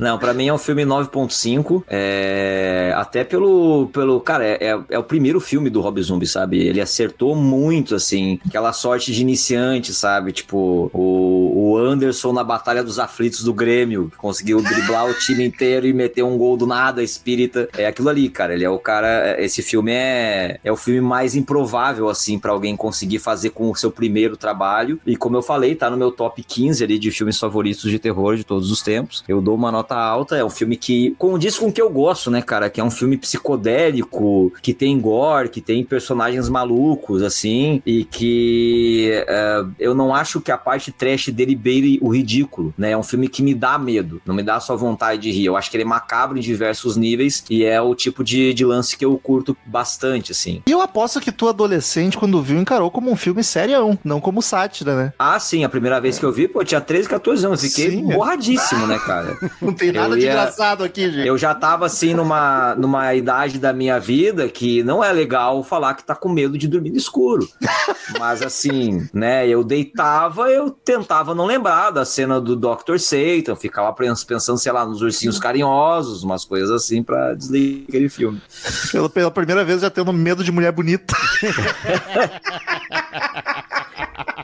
Não, pra mim é um filme 9.5. É... Até pelo. pelo cara, é, é, é o primeiro filme do Rob Zombie, sabe? Ele acertou muito, assim. Aquela sorte de iniciante, sabe? Tipo, o, o Anderson na Batalha dos Aflitos do Grêmio, que conseguiu driblar o time inteiro e meter um gol do nada, espírita. É aquilo ali, cara. Ele é o cara. Esse filme é, é o filme mais improvável, assim, pra alguém conseguir fazer com o seu primeiro trabalho. E como eu falei, tá no meu top 15 ali de filmes favoritos de terror de todos os tempos. Eu dou uma nota nota alta. É um filme que condiz com o que eu gosto, né, cara? Que é um filme psicodélico, que tem gore, que tem personagens malucos, assim, e que uh, eu não acho que a parte trash dele beire o ridículo, né? É um filme que me dá medo, não me dá só vontade de rir. Eu acho que ele é macabro em diversos níveis e é o tipo de, de lance que eu curto bastante, assim. E eu aposto que tu, adolescente, quando viu, encarou como um filme serião, não como sátira, né? Ah, sim, a primeira vez que eu vi, pô, eu tinha 13, 14 anos, fiquei sim, borradíssimo, é. né, cara? Não tem nada ia... de engraçado aqui, gente. Eu já tava, assim, numa, numa idade da minha vida que não é legal falar que tá com medo de dormir no escuro. Mas, assim, né, eu deitava, eu tentava não lembrar da cena do Dr. Satan, ficava pensando, sei lá, nos ursinhos carinhosos, umas coisas assim, pra desligar aquele filme. Pela, pela primeira vez já tendo medo de mulher bonita.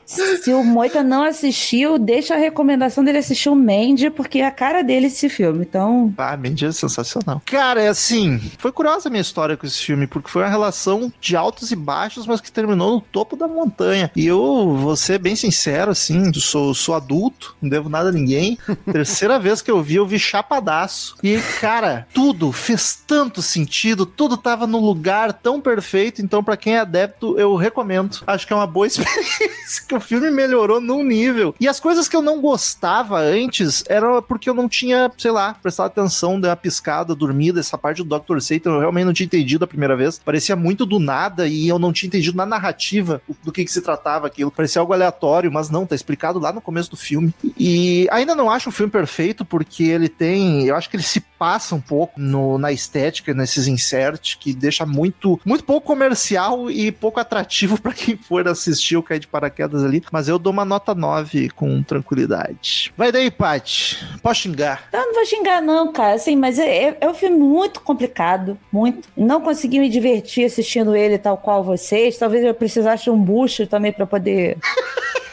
Se o Moita não assistiu, deixa a recomendação dele assistir o Mandy, porque é a cara dele esse filme. Então. Ah, Mandy é sensacional. Cara, é assim. Foi curiosa a minha história com esse filme, porque foi uma relação de altos e baixos, mas que terminou no topo da montanha. E eu vou ser bem sincero, assim, sou, sou adulto, não devo nada a ninguém. Terceira vez que eu vi, eu vi chapadaço. E, cara, tudo fez tanto sentido, tudo tava no lugar tão perfeito. Então, para quem é adepto, eu recomendo. Acho que é uma boa experiência o filme melhorou num nível. E as coisas que eu não gostava antes era porque eu não tinha, sei lá, prestado atenção, uma piscada, dormida. Essa parte do Dr. Satan eu realmente não tinha entendido a primeira vez. Parecia muito do nada e eu não tinha entendido na narrativa do que, que se tratava aquilo. Parecia algo aleatório, mas não, tá explicado lá no começo do filme. E ainda não acho o filme perfeito porque ele tem. Eu acho que ele se passa um pouco no, na estética, nesses inserts, que deixa muito, muito pouco comercial e pouco atrativo para quem for assistir o Cair de Paraquedas ali, mas eu dou uma nota 9 com tranquilidade. Vai daí, Paty. Pode xingar. Eu não vou xingar, não, cara. Assim, mas é, é, é um filme muito complicado. Muito. Não consegui me divertir assistindo ele tal qual vocês. Talvez eu precisasse de um booster também para poder.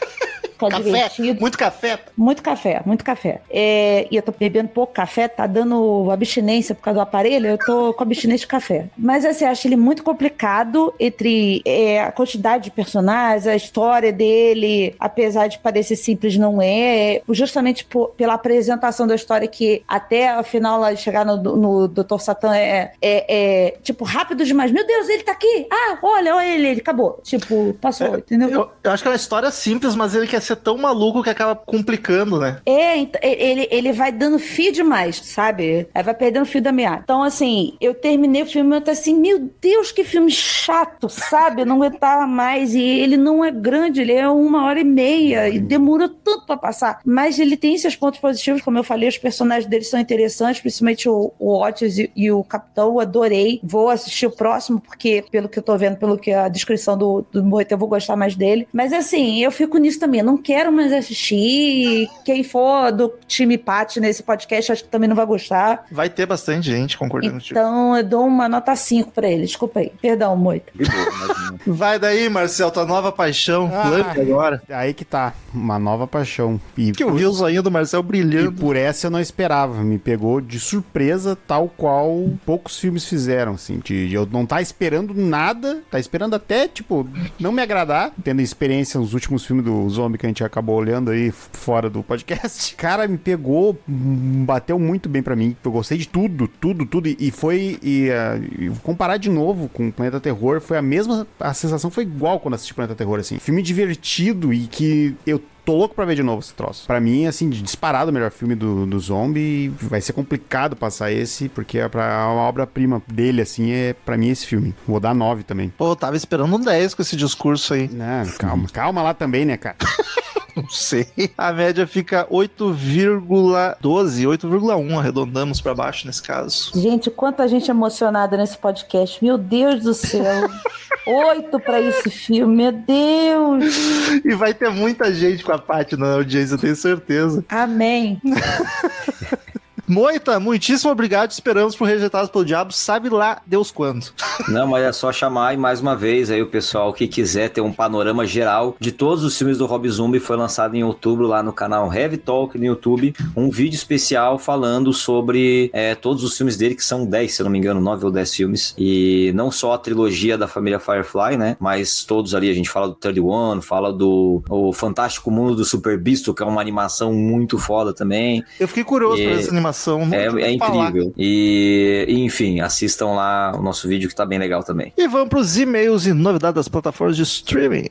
Tá café, divertido. Muito café. Muito café, muito café. É, e eu tô bebendo pouco café, tá dando abstinência por causa do aparelho, eu tô com abstinência de café. Mas assim, acho ele muito complicado entre é, a quantidade de personagens, a história dele, apesar de parecer simples, não é. Justamente por, pela apresentação da história que até o final lá chegar no, no Dr. Satã é, é, é, tipo rápido demais. Meu Deus, ele tá aqui! Ah, olha, olha ele, ele acabou. Tipo, passou, é, entendeu? Eu, eu acho que é uma história simples, mas ele quer ser tão maluco que acaba complicando, né? É, ele, ele vai dando fio demais, sabe? Aí vai perdendo fio da meada. Então, assim, eu terminei o filme e eu tô assim, meu Deus, que filme chato, sabe? Eu não aguentava mais. E ele não é grande, ele é uma hora e meia e demorou tanto pra passar. Mas ele tem seus pontos positivos, como eu falei, os personagens dele são interessantes, principalmente o, o Otis e, e, o Capitão, eu adorei. Vou assistir o próximo, porque pelo que eu tô vendo, pelo que a descrição do, do Moita, eu vou gostar mais dele. Mas assim, eu fico nisso também. Eu não quero mais assistir. Quem for do time Pat nesse podcast, acho que também não vai gostar. Vai ter bastante gente concordando Então eu dou uma nota 5 pra ele. Desculpa aí. Perdão, muito. vai daí, Marcel, tua nova paixão. Ah, agora. Aí que tá. Uma nova paixão. E que eu vi o zoinho do Marcel brilhando. E por essa eu não esperava. Me pegou de surpresa, tal qual poucos filmes fizeram, assim. De, eu não tá esperando nada. Tá esperando até, tipo, não me agradar. Tendo experiência nos últimos filmes do Zombie que a gente acabou olhando aí fora do podcast. Cara, me pegou, bateu muito bem para mim. Eu gostei de tudo, tudo, tudo. E foi. E, uh, comparar de novo com Planeta Terror, foi a mesma. A sensação foi igual quando assisti Planeta Terror, assim. Filme divertido e que eu tô louco pra ver de novo esse troço. Pra mim, assim, disparado o melhor filme do, do zombie. Vai ser complicado passar esse, porque é pra, uma obra-prima dele, assim, é pra mim esse filme. Vou dar 9 também. Pô, eu tava esperando um 10 com esse discurso aí. Não, calma, calma lá também, né, cara? Não sei. A média fica 8,12, 8,1, arredondamos para baixo nesse caso. Gente, quanta gente emocionada nesse podcast. Meu Deus do céu. Oito para esse filme, meu Deus! E vai ter muita gente com a parte na audiência, eu tenho certeza. Amém. Moita, muitíssimo obrigado. Esperamos por Rejeitados pelo Diabo. Sabe lá Deus quando. Não, mas é só chamar e mais uma vez aí o pessoal que quiser ter um panorama geral de todos os filmes do Rob Zombie. Foi lançado em outubro lá no canal Heavy Talk no YouTube. Um vídeo especial falando sobre é, todos os filmes dele, que são 10, se não me engano, 9 ou 10 filmes. E não só a trilogia da família Firefly, né? Mas todos ali. A gente fala do 31, fala do o Fantástico Mundo do Super Bisto, que é uma animação muito foda também. Eu fiquei curioso e... por essa animação animação. É, é incrível. E, e, enfim, assistam lá o nosso vídeo que tá bem legal também. E vamos pros e-mails e novidades das plataformas de streaming.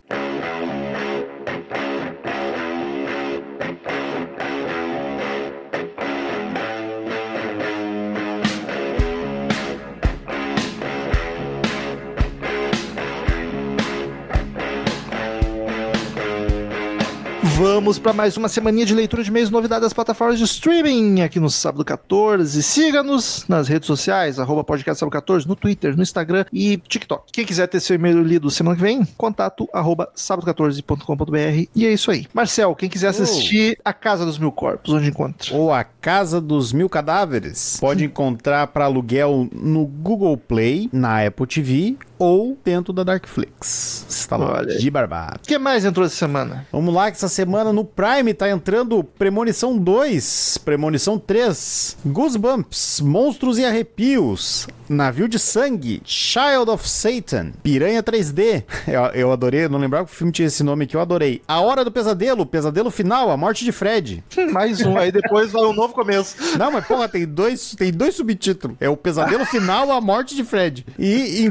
Vamos para mais uma semaninha de leitura de e novidades das plataformas de streaming aqui no Sábado 14. Siga-nos nas redes sociais, arroba podcast Sábado 14, no Twitter, no Instagram e TikTok. Quem quiser ter seu e-mail lido semana que vem, contato arroba sábado14.com.br e é isso aí. Marcel, quem quiser assistir A Casa dos Mil Corpos, onde encontra? Ou a Casa dos Mil Cadáveres. Pode encontrar para aluguel no Google Play, na Apple TV ou dentro da Darkflix. Está lá, de barbado. O que mais entrou essa semana? Vamos lá, que essa semana no Prime tá entrando Premonição 2, Premonição 3, Goosebumps, Monstros e Arrepios, Navio de Sangue, Child of Satan, Piranha 3D. Eu, eu adorei, não lembrava que o filme tinha esse nome aqui, eu adorei. A Hora do Pesadelo, Pesadelo Final, A Morte de Fred. Mais um, aí depois vai um novo começo. Não, mas porra, tem dois, tem dois subtítulos. É o Pesadelo Final, A Morte de Fred. E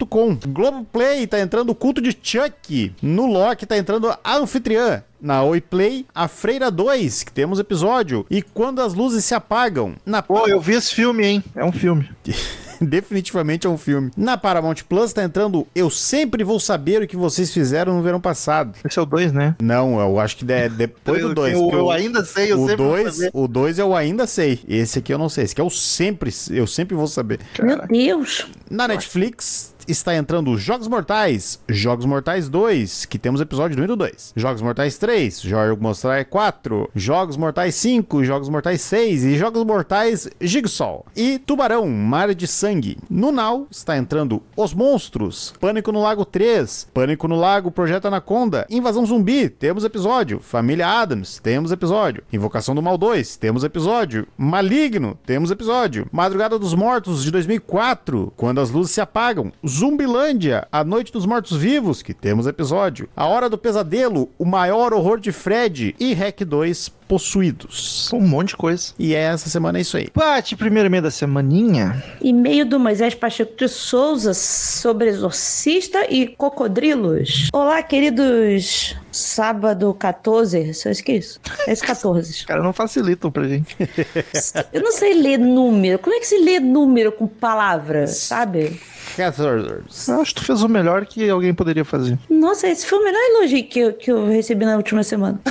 Encontro.com. Globoplay tá entrando o Culto de Chuck. No Loki tá entrando a Anfitriã. Na Oi Play, A Freira 2, que temos episódio. E Quando as Luzes Se Apagam. Na Pô, eu vi esse filme, hein? É um filme. Definitivamente é um filme. Na Paramount Plus tá entrando Eu Sempre Vou Saber o que vocês fizeram no verão passado. Esse é o 2, né? Não, eu acho que é depois do 2. Eu, eu ainda sei, eu o sempre vou 2 saber. o dois eu ainda sei. Esse aqui eu não sei. Esse aqui eu sempre, eu sempre vou saber. Meu Deus. Na Netflix está entrando Jogos Mortais, Jogos Mortais 2, que temos episódio número 2. Jogos Mortais 3, Jogos Mortais 4, Jogos Mortais 5, Jogos Mortais 6 e Jogos Mortais Jigsaw. E Tubarão, Mar de Sangue. No Now está entrando Os Monstros, Pânico no Lago 3, Pânico no Lago Projeto Anaconda, Invasão Zumbi, temos episódio. Família Adams, temos episódio. Invocação do Mal 2, temos episódio. Maligno, temos episódio. Madrugada dos Mortos de 2004, Quando as Luzes se Apagam. Zumbilândia, A Noite dos Mortos Vivos, que temos episódio. A Hora do Pesadelo, O Maior Horror de Fred e Hack 2 Possuídos. Um monte de coisa. E essa semana é isso aí. Pati, primeiro e-mail da semaninha. E-mail do Moisés Pacheco de Souza sobre exorcista e cocodrilos. Olá, queridos. Sábado 14. Acho que é isso. É esse 14. Os caras não facilitam pra gente. Eu não sei ler número. Como é que se lê número com palavra, sabe? Cathars. Eu acho que tu fez o melhor que alguém poderia fazer. Nossa, esse foi o melhor elogio que eu, que eu recebi na última semana.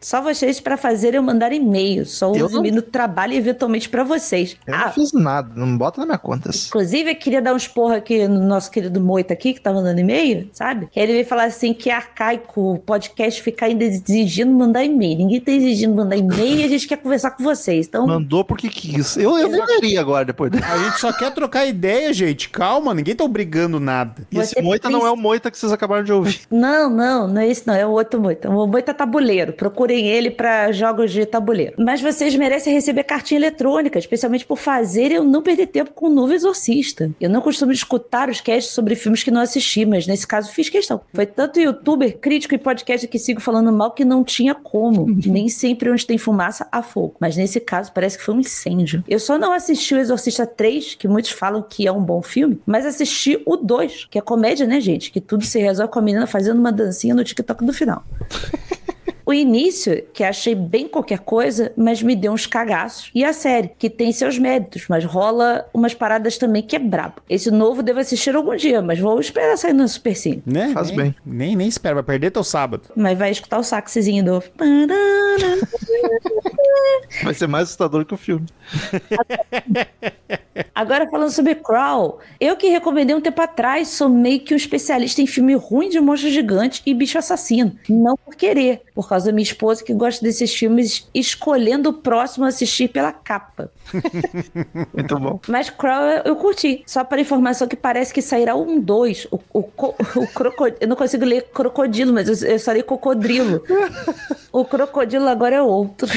Só vocês pra fazer eu mandar e-mail. Só Eu não- no trabalho eventualmente pra vocês. Eu Ah, não fiz nada, não bota na minha conta. Inclusive, eu queria dar uns porra aqui no nosso querido Moita aqui, que tá mandando e-mail, sabe? Que ele veio falar assim que é arcaico o podcast ficar ainda exigindo mandar e-mail. Ninguém tá exigindo mandar e-mail e a gente quer conversar com vocês. Então, Mandou porque quis. Eu, eu venderia agora depois dele. A gente só quer trocar ideia, gente. Calma, ninguém tá obrigando nada. E esse moita não é o moita que vocês acabaram de ouvir. não, não, não é esse não, é o outro Moita. O Moita tabuleiro. Procurem ele pra jogos de tabuleiro. Mas vocês merecem receber cartinha eletrônica, especialmente por fazer eu não perder tempo com o novo Exorcista. Eu não costumo escutar os casts sobre filmes que não assisti, mas nesse caso fiz questão. Foi tanto youtuber, crítico e podcast que sigo falando mal que não tinha como. Nem sempre onde tem fumaça há fogo. Mas nesse caso parece que foi um incêndio. Eu só não assisti o Exorcista 3, que muitos falam que é um bom filme, mas assisti o 2, que é comédia, né, gente? Que tudo se resolve com a menina fazendo uma dancinha no TikTok do final. O início, que achei bem qualquer coisa, mas me deu uns cagaços. E a série, que tem seus méritos, mas rola umas paradas também que é brabo. Esse novo devo assistir algum dia, mas vou esperar sair no Super Cine. Né? Faz nem, bem. Nem, nem espera, vai perder teu sábado. Mas vai escutar o saxezinho do... Vai ser mais assustador que o filme. Agora falando sobre Crawl, eu que recomendei um tempo atrás, sou meio que um especialista em filme ruim de monstro gigante e bicho assassino. Não por querer, por causa da minha esposa que gosta desses filmes, escolhendo o próximo a assistir pela capa. Muito bom. Mas Crawl eu- curti. Só para informação que parece que sairá um 2. O, o, o crocodilo. Eu não consigo ler crocodilo, mas eu, eu só li cocodrilo. o crocodilo agora é outro.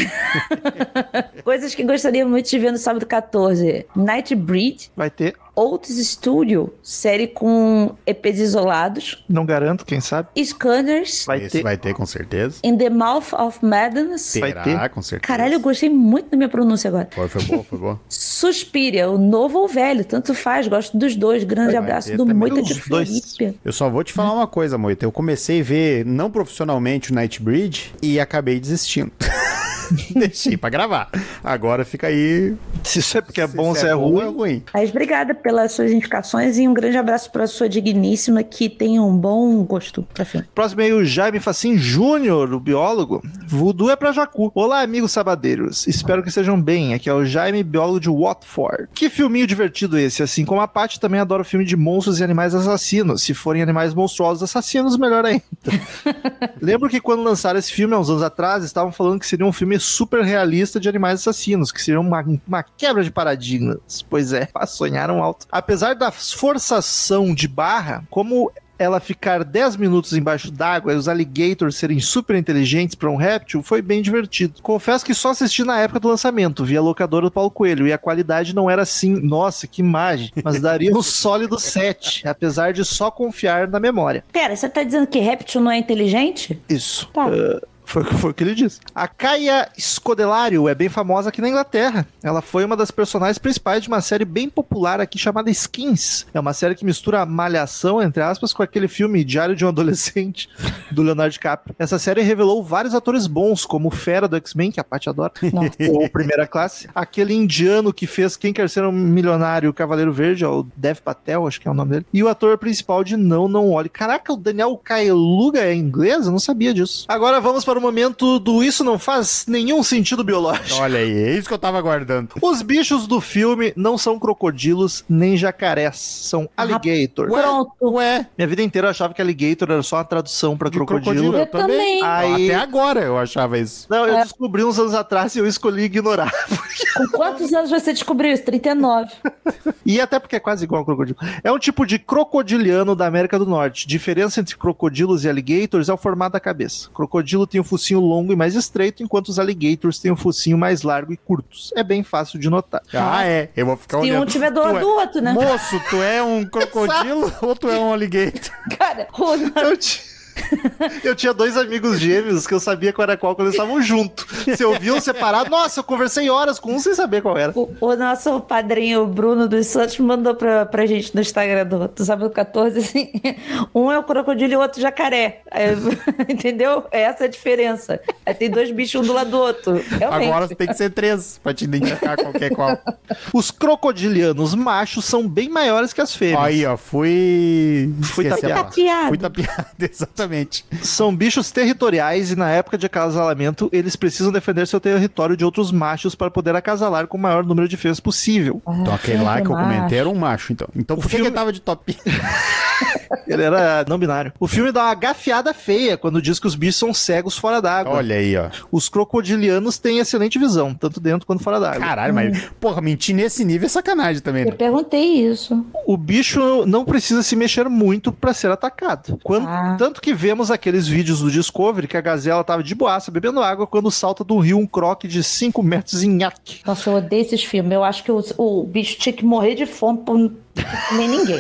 Coisas que gostaria muito de ver no sábado 14. Nightbreed. Vai ter Otis Studio, série com EPs isolados, Não garanto, quem sabe. Scanners, Vai Esse ter. vai ter com certeza. In the Mouth of Madness. Vai Terá, ter? com certeza. Caralho, eu gostei muito da minha pronúncia agora. Foi, foi boa, foi boa. Suspiria, o novo ou velho, tanto faz, gosto dos dois. Grande Vai abraço ter do Moita de dois. Felipe. Eu só vou te falar uma coisa, Moita. Eu comecei a ver, não profissionalmente, o Nightbreed e acabei desistindo. Deixei pra gravar. Agora fica aí. Se isso é porque é bom, se se é bom é ruim. ruim. Mas obrigada pelas suas indicações e um grande abraço para sua digníssima que tem um bom gosto pra fim. Próximo aí, o Jaime Facim Júnior, o biólogo. Voodoo é pra Jacu. Olá, amigos sabadeiros. Espero que estejam bem. Aqui é o Jaime, biólogo de Watford. Que filminho divertido esse. Assim como a Paty, também adoro filme de monstros e animais assassinos. Se forem animais monstruosos assassinos, melhor ainda. Lembro que quando lançaram esse filme, há uns anos atrás, estavam falando que seria um filme super realista de animais assassinos, que seria uma, uma quebra de paradigmas. Pois é, sonharam alto. Apesar da forçação de barra, como ela ficar 10 minutos embaixo d'água e os alligators serem super inteligentes para um réptil foi bem divertido. Confesso que só assisti na época do lançamento, via locadora do Paulo Coelho, e a qualidade não era assim, nossa, que imagem, mas daria um sólido 7, apesar de só confiar na memória. Pera, você tá dizendo que réptil não é inteligente? Isso. Tá. Foi, foi o que ele disse. A Caia Scodelário é bem famosa aqui na Inglaterra. Ela foi uma das personagens principais de uma série bem popular aqui chamada Skins. É uma série que mistura malhação, entre aspas, com aquele filme Diário de um Adolescente, do Leonardo DiCaprio. Essa série revelou vários atores bons, como o Fera do X-Men, que a Paty adora, ou Primeira Classe. Aquele indiano que fez Quem Quer Ser um Milionário, o Cavaleiro Verde, é o Dev Patel, acho que é o nome dele. E o ator principal de Não, Não Olhe. Caraca, o Daniel Kaeluga é inglês? Eu não sabia disso. Agora vamos para o momento do Isso Não Faz Nenhum Sentido Biológico. Olha aí, é isso que eu tava aguardando. Os bichos do filme não são crocodilos nem jacarés, são alligators. Pronto. Ué, Minha vida inteira eu achava que alligator era só uma tradução para de crocodilo. crocodilo, eu Eu também. também. Aí- Até agora eu achava isso. Não, eu É. descobri uns anos atrás e eu escolhi ignorar. Com quantos anos você descobriu isso? 39. E até porque é quase igual ao crocodilo. É um tipo de crocodiliano da América do Norte. Diferença entre crocodilos e alligators é o formato da cabeça. Crocodilo tem o focinho longo e mais estreito, enquanto os alligators têm o focinho mais largo e curtos. É bem fácil de notar. Ah, é. Eu vou ficar Se olhando. um tiver do Tu lado é- do outro, né? Moço, tu é um crocodilo ou tu é um alligator? Cara, o, Eu, ti- eu tinha dois amigos gêmeos que eu sabia qual era qual quando eles estavam juntos. Se eu um separado, nossa, eu conversei horas com um sem saber qual era. o, o nosso padrinho Bruno dos Santos mandou pra, pra gente no Instagram do, do Sábado 14 assim: um é o crocodilo e o outro o jacaré. Aí, entendeu? É essa a diferença. Aí tem dois bichos um do lado do outro. Realmente. Agora tem que ser três pra te identificar qualquer qual. Os crocodilianos machos são bem maiores que as fêmeas. Aí, ó, fui. Fui Esqueci. Tapeado. Fui tapeado, exatamente. São bichos territoriais e na época de acasalamento eles precisam defender seu território de outros machos para poder acasalar com o maior número de fêmeas possível. Então aquele lá que eu comentei era um macho, então. Então por que filme- que ele tava de top? Ele era não binário. O filme dá uma gafiada feia quando diz que os bichos são cegos fora d'água. Olha aí, ó. Os crocodilianos têm excelente visão, tanto dentro quanto fora d'água. Caralho, mas, porra, mentir nesse nível é sacanagem também, Eu né? perguntei isso. O bicho não precisa se mexer muito para ser atacado. Quando- Ah. Tanto que vemos aqueles vídeos do Discovery que a gazela tava de boaça bebendo água quando salta do rio um croque de 5 metros em nhaque. Nossa, eu odeio esses filmes. Eu acho que o, o bicho tinha que morrer de fome por comer ninguém.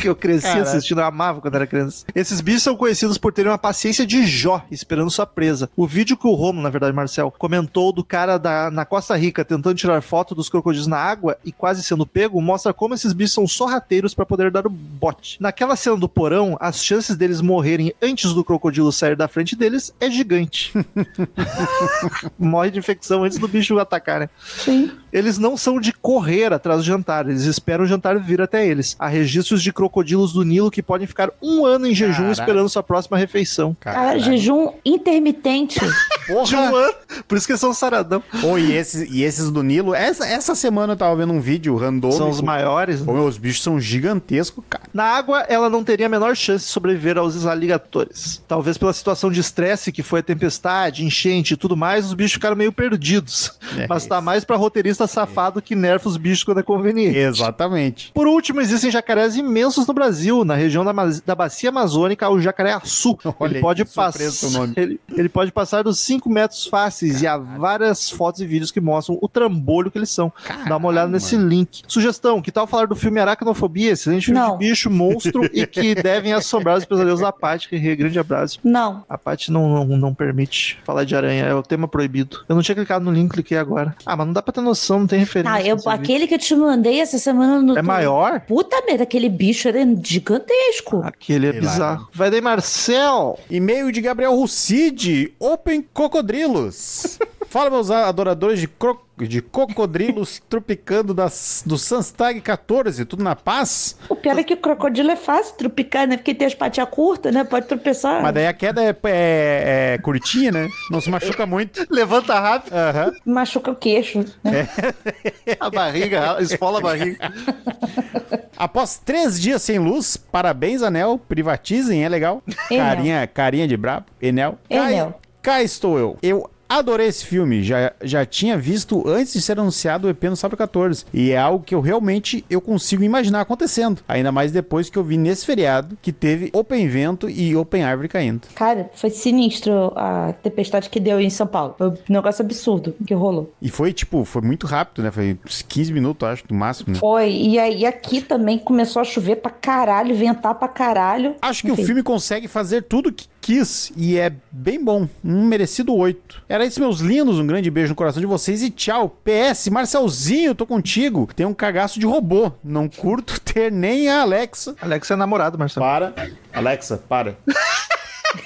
que eu cresci Caraca. assistindo, eu amava quando era criança. Esses bichos são conhecidos por terem uma paciência de Jó, esperando sua presa. O vídeo que o Romo, na verdade, Marcel, comentou do cara da, na Costa Rica tentando tirar foto dos crocodilos na água e quase sendo pego, mostra como esses bichos são sorrateiros para poder dar o bote. Naquela cena do porão, as chances deles morrerem antes do crocodilo sair da frente deles é gigante. Morre de infecção antes do bicho atacar, né? Sim. Eles não são de correr atrás do jantar, eles esperam o jantar vir até eles. Há registros de crocodilos do Nilo que podem ficar um ano em jejum Caralho. esperando sua próxima refeição. Cara, jejum intermitente. De um Porra! ano, por isso que eles são saradão. Pô, e esses, e esses do Nilo, essa, essa semana eu tava vendo um vídeo randômico. São os maiores. Meu, os bichos são gigantescos, cara. Na água, ela não teria a menor chance de sobreviver aos alligatores. Talvez pela situação de estresse que foi a tempestade, enchente e tudo mais, os bichos ficaram meio perdidos. É Mas tá mais pra roteirista safado que nerfa os bichos quando é conveniente. Exatamente. Por último, existem jacarés imensos no Brasil, na região da, da bacia amazônica ao jacaré-açu. Olha Ele pode passar. nome. Ele, ele pode passar dos 5 metros fáceis e há várias fotos e vídeos que mostram o trambolho que eles são. Dá uma olhada nesse link. Sugestão: que tal falar do filme Aracnofobia? Excelente filme Não. de bicho, monstro e que devem assombrar os pesadelos da Paty. Que grande abraço. Não. A Paty não, não, não permite falar de aranha, é o tema proibido. Eu não tinha clicado no link, cliquei agora. Ah, mas não dá pra ter noção, não tem referência. Ah, eu, nesse vídeo. aquele que eu te mandei essa semana no É maior? Puta merda, aquele bicho era gigantesco. Aquele é Sei lá. bizarro. Vai daí, Marcel. E-mail de Gabriel Rucide, Open Cocodrilos. Fala, meus adoradores de, cro- de cocodrilos tropicando das, do Sunstag 14, tudo na paz? O pior é que o crocodilo é fácil tropicar, né? Porque tem as patinhas curtas, né? Pode tropeçar. Mas daí a queda é, é- é curtinha, né? Não se machuca muito. Levanta rápido Aham. Machuca o queixo. Né? a barriga, esfola a barriga. Após três dias sem luz, parabéns, Anel. Privatizem, é legal. Enel. Carinha, carinha de brabo. Enel. Enel. Cá estou eu. Eu adorei esse filme. Já, já tinha visto antes de ser anunciado o EP no Sábado 14. E é algo que eu realmente eu consigo imaginar acontecendo. Ainda mais depois que eu vi nesse feriado que teve Open Vento e Open Árvore caindo. Cara, foi sinistro a tempestade que deu em São Paulo. Foi um negócio absurdo que rolou. E foi, tipo, foi muito rápido, né? Foi uns 15 minutos, acho, no máximo. né? Foi. E aí aqui também começou a chover pra caralho, ventar pra caralho. Acho que Enfim. o filme consegue fazer tudo que quis e é bem bom. Um merecido 8. Era isso, meus lindos. Um grande beijo no coração de vocês e tchau. PS, Marcelzinho, tô contigo. Tem um cagaço de robô. Não curto ter nem a Alexa. Alex é namorado, Marcelo. Para. Alexa, para.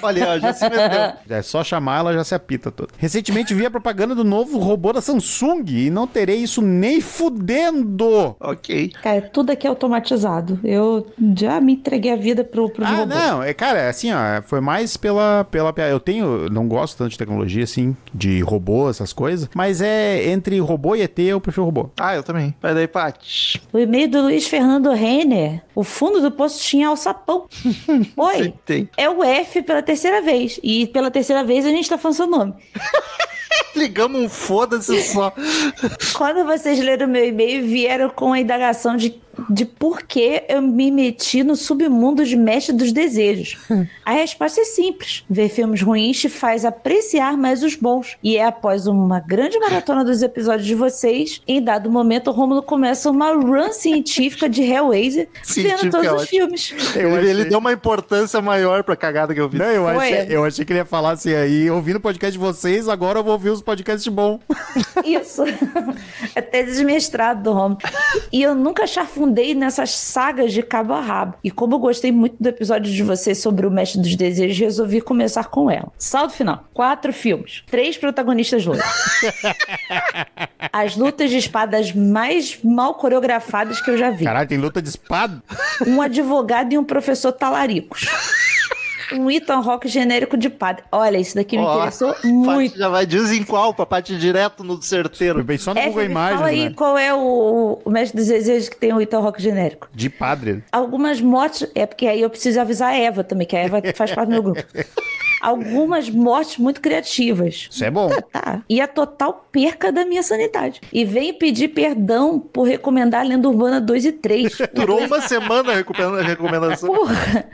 Olha, ó, já se meteu. É só chamar, ela já se apita toda. Recentemente vi a propaganda do novo robô da Samsung e não terei isso nem fudendo. ok. Cara, tudo aqui é automatizado. Eu já me entreguei a vida pro, pro Ah, robô. não, é, cara, assim, ó, foi mais pela, pela. Eu tenho. Não gosto tanto de tecnologia, assim, de robô, essas coisas. Mas é entre robô e ET, eu prefiro robô. Ah, eu também. Vai daí, Paty. O e-mail do Luiz Fernando Renner. O fundo do poço tinha alçapão. Oi. Tem. É o F pela terceira vez. E pela terceira vez a gente tá falando seu nome. Ligamos um foda-se só. Quando vocês leram meu e-mail, vieram com a indagação de, de por que eu me meti no submundo de Mestre dos Desejos. A resposta é simples. Ver filmes ruins te faz apreciar mais os bons. E é após uma grande maratona dos episódios de vocês, em dado momento, o Rômulo começa uma run científica de Hellraiser, Científica vendo todos é os ótimo. filmes. Eu Ele, ele achei- deu uma importância maior pra cagada que eu vi. Não, eu achei, eu achei que ele ia falar assim aí, ouvindo o podcast de vocês, agora eu vou ouvir os podcasts bons. Isso. É tese de mestrado do Romulo. E eu nunca chafundei nessas sagas de cabo a rabo. E como eu gostei muito do episódio de vocês sobre o Mestre dos Desejos, resolvi começar com ela. Saldo final. Quatro filmes. Três protagonistas loiros. As lutas de espadas mais mal coreografadas que eu já vi. Caralho, tem luta de espada. Um advogado e um professor talaricos. Um Ethan Rock genérico de padre. Olha, isso daqui me interessou muito. já vai diz em qual, pra Paty direto no certeiro. bem só no É, Google Imagens, fala aí né? qual é o, o mestre dos desejos que tem o Ethan Rock genérico. De padre. Algumas mortes. É porque aí eu preciso avisar a Eva também, que a Eva faz parte do meu grupo. Algumas mortes muito criativas. Isso é bom. Tá. E a total perca da minha sanidade. E venho pedir perdão por recomendar a Lenda Urbana 2 e 3. Durou uma semana a recupera- a recomendação. Porra!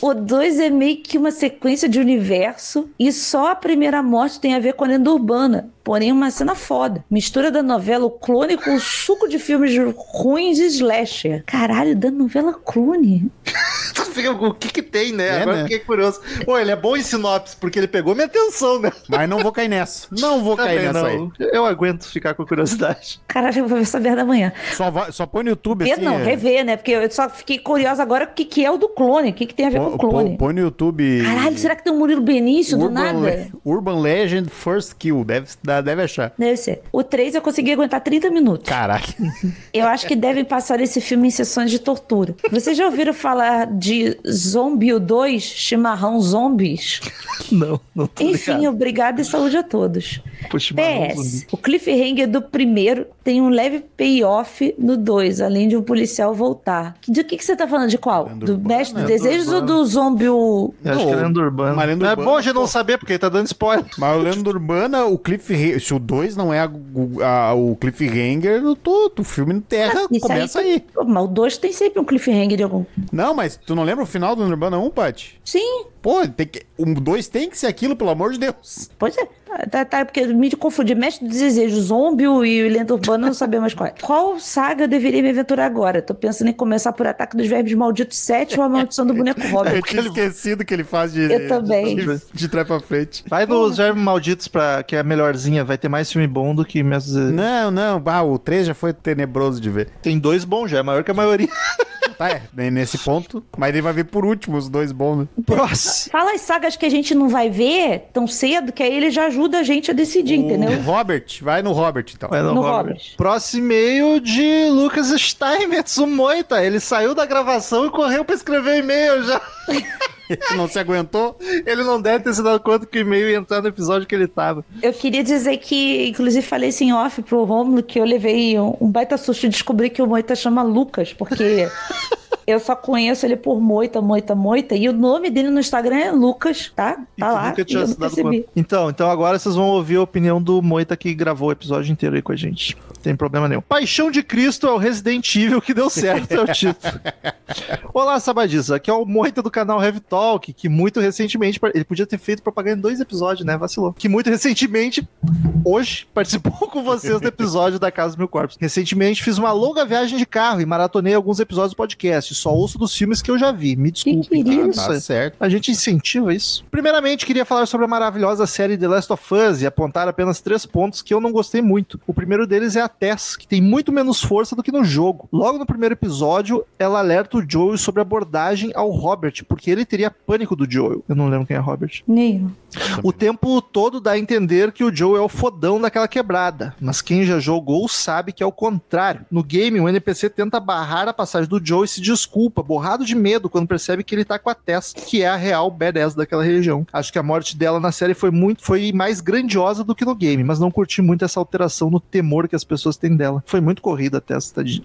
O 2 é meio que uma sequência de universo e só a primeira morte tem a ver com a lenda urbana. Porém, uma cena foda. Mistura da novela O Clone com o suco de filmes ruins e slasher. Caralho, da novela Clone. Tu fica, o que que tem, né? É, Agora né? eu fiquei curioso. Pô, ele é bom em sinopse, porque ele pegou minha atenção, né? Mas não vou cair nessa. Não vou cair Também nessa aí. não. Eu aguento ficar com curiosidade. Caralho, eu vou ver essa merda amanhã. Só, vai- só põe no YouTube Ver assim. não, é, rever, né? Porque eu só fiquei curiosa agora o que, que é o do clone. O que, que tem a ver com pô- o clone. pô- Põe no YouTube. Caralho, será que tem um Murilo Benício do Urban, nada? Le- Urban Legend First Kill. Deve, deve achar. Deve ser. O 3 eu consegui aguentar 30 minutos. Caralho. Eu acho que devem passar esse filme em sessões de tortura. Vocês já ouviram falar de Zombie 2, Chimarrão Zombies? Não, não tô Enfim, ligado. obrigada e saúde a todos. Pô, chimarrão PS, zumbi. o cliffhanger do primeiro tem um leve payoff no 2, além de um policial voltar. Do que, que você tá falando? De qual? Lenda do urbana, Mestre dos Desejos ou do Zombie? o- acho que é lenda urbana. mas lenda é urbana, bom a gente não saber, porque tá dando spoiler. Mas o Lenda Urbana, o Cliffhanger, se o 2 não é a- o- a- o Cliffhanger, eu tô, o filme Terra Isso começa aí. aí. Mas o 2 tem sempre um cliffhanger de algum. Não, mas tu não lembra o final do Lenda Urbana 1, Paty? Sim, Pô, tem que, o 2 tem que ser aquilo, pelo amor de Deus. Pois é. Tá, tá, tá, porque me confundi. Mestre dos Desejos, Zombie e Lenda Urbana, eu não sabia mais qual é. Qual saga eu deveria me aventurar agora? Tô pensando em começar por Ataque dos Verbos Malditos 7 ou A Maldição do Boneco Eu Robert. tinha esquecido que ele faz de, Eu também. de, de trás pra frente. Vai nos Germes Malditos, pra, que é a melhorzinha. Vai ter mais filme bom do que dos- Não, não, bah, o 3 já foi tenebroso de ver. Tem dois bons já, é maior que a maioria. Tá, é, nem nesse ponto. Mas ele vai ver por último os dois bons, né? Próximo. Fala as sagas que a gente não vai ver tão cedo, que aí ele já ajuda a gente a decidir, entendeu? O Robert, vai no Robert, então. Vai no No Robert. Robert. Próximo e-mail de Lucas Steinmetz, o Moita. Ele saiu da gravação e correu pra escrever e-mail já. Não se aguentou? Ele não deve ter se dado conta que o e-mail ia entrar no episódio que ele tava. Eu queria dizer que, inclusive, falei isso em off pro Romulo, que eu levei um, um baita susto de descobrir que o Moita chama Lucas, porque eu só conheço ele por Moita, Moita, Moita, e o nome dele no Instagram é Lucas, tá? E Tá tu lá. nunca e tinha não dado percebi. Então, então agora vocês vão ouvir a opinião do Moita que gravou o episódio inteiro aí com a gente. Tem problema nenhum. Paixão de Cristo é o Resident Evil que deu certo, é o título. Olá, Sabadis. Aqui é o Moita do canal Heavy Talk, que muito recentemente. Ele podia ter feito propaganda em dois episódios, né? Vacilou. Que muito recentemente, hoje, participou com vocês do episódio da Casa dos Mil Corpos. Recentemente fiz uma longa viagem de carro e maratonei alguns episódios do podcast. Só ouço dos filmes que eu já vi. Me desculpe. querido. Isso, Tá certo. a gente incentiva isso. Primeiramente, queria falar sobre a maravilhosa série The Last of Us e apontar apenas três pontos que eu não gostei muito. O primeiro deles é a Tess, que tem muito menos força do que no jogo. Logo no primeiro episódio, ela alerta o Joel sobre a abordagem ao Robert, porque ele teria pânico do Joel. Eu não lembro quem é Robert. Nenhum. O tempo todo dá a entender que o Joe é o fodão daquela quebrada, mas quem já jogou sabe que é o contrário. No game, o NPC tenta barrar a passagem do Joe e se desculpa, borrado de medo, quando percebe que ele tá com a Tess, que é a real badass daquela região. Acho que a morte dela na série foi muito, foi mais grandiosa do que no game, mas não curti muito essa alteração no temor que as pessoas têm dela. Foi muito corrida a Tess, tadinha.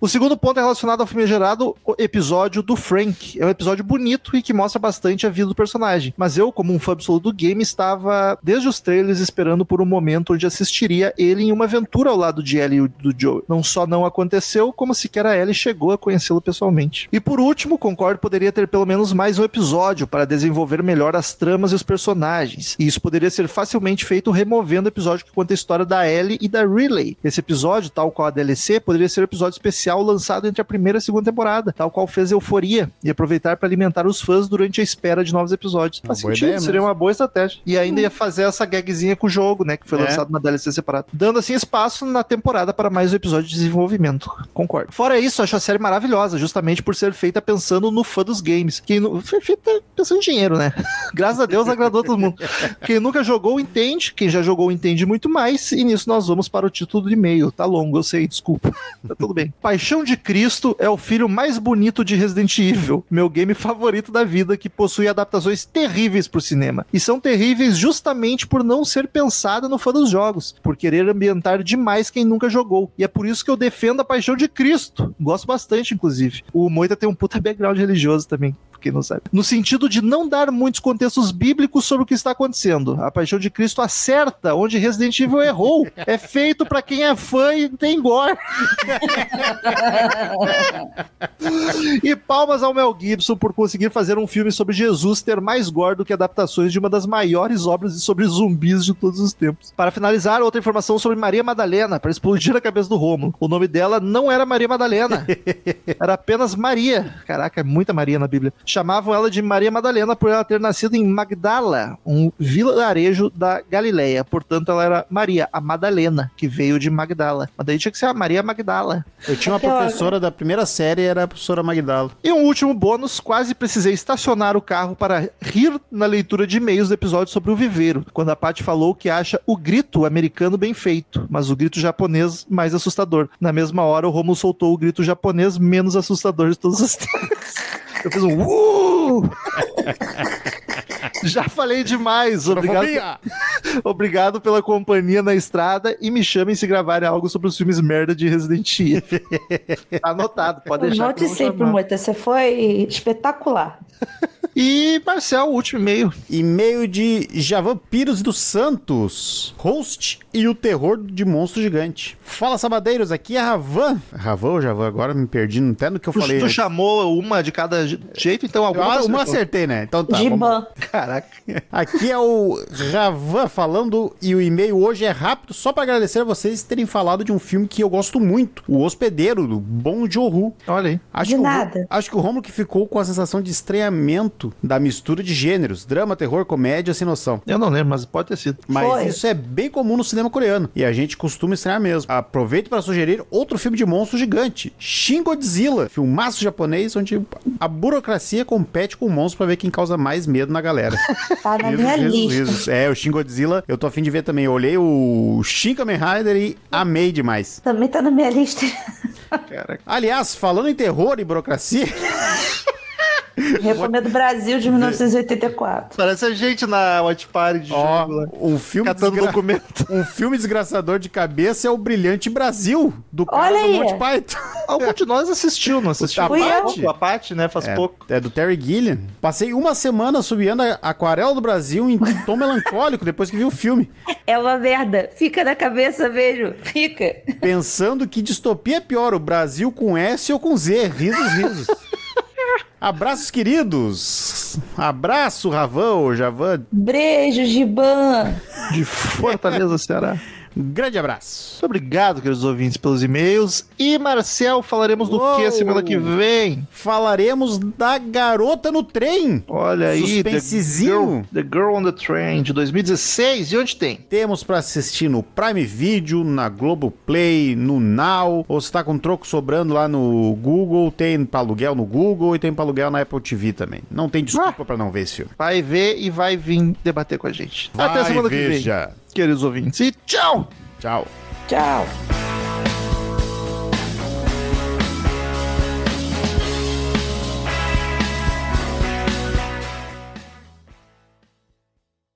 O segundo ponto é relacionado ao filme gerado, o episódio do Frank. É um episódio bonito e que mostra bastante a vida do personagem. Mas eu, como um fã absoluto do game, estava desde os trailers esperando por um momento onde assistiria ele em uma aventura ao lado de Ellie e do Joe. Não só não aconteceu, como sequer a Ellie chegou a conhecê-lo pessoalmente. E por último, concordo poderia ter pelo menos mais um episódio para desenvolver melhor as tramas e os personagens. E isso poderia ser facilmente feito removendo o episódio que conta a história da Ellie e da Riley. Esse episódio, tal qual a DLC, poderia ser um episódio especial lançado entre a primeira e a segunda temporada, tal qual fez Euforia, e aproveitar para alimentar os fãs durante a espera de novos episódios. Faz sentido, seria uma boa estratégia. E ainda ia fazer essa gagzinha com o jogo, né, que foi É. lançado na DLC separada, dando assim espaço na temporada para mais um episódio de desenvolvimento. Concordo. Fora isso, acho a série maravilhosa, justamente por ser feita pensando no fã dos games. Quem nu- foi feita pensando em dinheiro, né? Graças a Deus agradou todo mundo. Quem nunca jogou entende, quem já jogou entende muito mais, e nisso nós vamos para o título do e-mail. Tá longo, eu sei, desculpa. tá tudo bem. Paixão de Cristo é o filho mais bonito de Resident Evil, meu game favorito da vida, que possui adaptações terríveis pro cinema. E são terríveis justamente por não ser pensada no fã dos jogos, por querer ambientar demais quem nunca jogou. E é por isso que eu defendo a Paixão de Cristo. Gosto bastante, inclusive. O Moita tem um puta background religioso também não sabe. No sentido de não dar muitos contextos bíblicos sobre o que está acontecendo. A Paixão de Cristo acerta onde Resident Evil errou. É feito pra quem é fã e tem gore. E palmas ao Mel Gibson por conseguir fazer um filme sobre Jesus ter mais gore do que adaptações de uma das maiores obras sobre zumbis de todos os tempos. Para finalizar, outra informação sobre Maria Madalena, para explodir a cabeça do Romulo. O nome dela não era Maria Madalena, era apenas Maria. Caraca, é muita Maria na Bíblia. Chamavam ela de Maria Madalena por ela ter nascido em Magdala, um vilarejo da Galileia. Portanto, ela era Maria, a Madalena, que veio de Magdala. Mas daí tinha que ser a Maria Magdala. Eu tinha uma professora da primeira série, era a professora Magdala. E um último bônus, quase precisei estacionar o carro para rir na leitura de e-mails do episódio sobre o viveiro, quando a Paty falou que acha o grito americano bem feito, mas o grito japonês mais assustador. Na mesma hora, o Romulo soltou o grito japonês menos assustador de todos os tempos. Eu fiz um uh! Já falei demais. Obrigado, obrigado pela companhia na estrada e me chamem se gravarem algo sobre os filmes merda de Resident Evil. Tá Anotado, pode deixar. Volte eu vou sempre. Moita. Você foi espetacular. E, Marcel, o último e-mail. E-mail de Javan Pires dos Santos, host e o terror de monstro gigante. Fala, sabadeiros, aqui é Ravan. Ravan ou Javan? Agora me perdi até no que eu Tu, falei. tu chamou uma de cada je- jeito, então alguma. Você uma acertou. acertei, né? Então tá. vamos- Giban. Caraca. Aqui é o Ravan falando e o e-mail hoje é rápido, só pra agradecer a vocês terem falado de um filme que eu gosto muito, O Hospedeiro, do Bom Joon-ho. Olha aí. Acho De que o nada. acho que o Romulo que ficou com a sensação de estranhamento da mistura de gêneros, drama, terror, comédia, sem noção. Eu não lembro, mas pode ter sido. Mas Foi. isso é bem comum no cinema coreano. E a gente costuma estranhar mesmo. Aproveito para sugerir outro filme de monstro gigante. Shin Godzilla. Filmaço japonês onde a burocracia compete com o monstro para ver quem causa mais medo na galera. Tá na minha lista. É, o Shin Godzilla, eu tô afim de ver também. Eu olhei o Shin Kamen Rider e amei demais. Também tá na minha lista. Caraca. Aliás, falando em terror e burocracia, Recomendo Brasil de 1984. Parece a gente na Watch Party de ó, lá. um filme, Catando desgra- documento. um filme desgraçador de cabeça é o Brilhante Brasil, do cara Olha do aí. Monty Python. Algum de nós assistiu, não assistiu? A. Paty? A Paty, né? Faz É, pouco. é do Terry Gilliam. Passei uma semana subindo a Aquarela do Brasil em tom melancólico depois que vi o filme, É uma merda. Fica na cabeça, vejo. Fica. pensando que distopia é pior, o Brasil com S ou com Z. Risos, risos. Abraços, queridos. Abraço, Ravão, Javan. Beijo, Giban. De Fortaleza, Ceará. Grande abraço. Muito obrigado, queridos ouvintes, pelos e-mails. E, Marcel, falaremos do Uou. que semana que vem? Falaremos da garota no trem. Olha aí. The Girl, The Girl on the Train, de 2016. E onde tem? Temos pra assistir no Prime Video, na Globoplay, no Now, ou se tá com troco sobrando lá no Google, tem pra aluguel no Google e tem pra aluguel na Apple TV também. Não tem desculpa pra não ver esse filme. Vai ver e vai vir debater com a gente. Até Vai, semana que vem, veja. Queridos ouvintes. E tchau! Tchau. Tchau.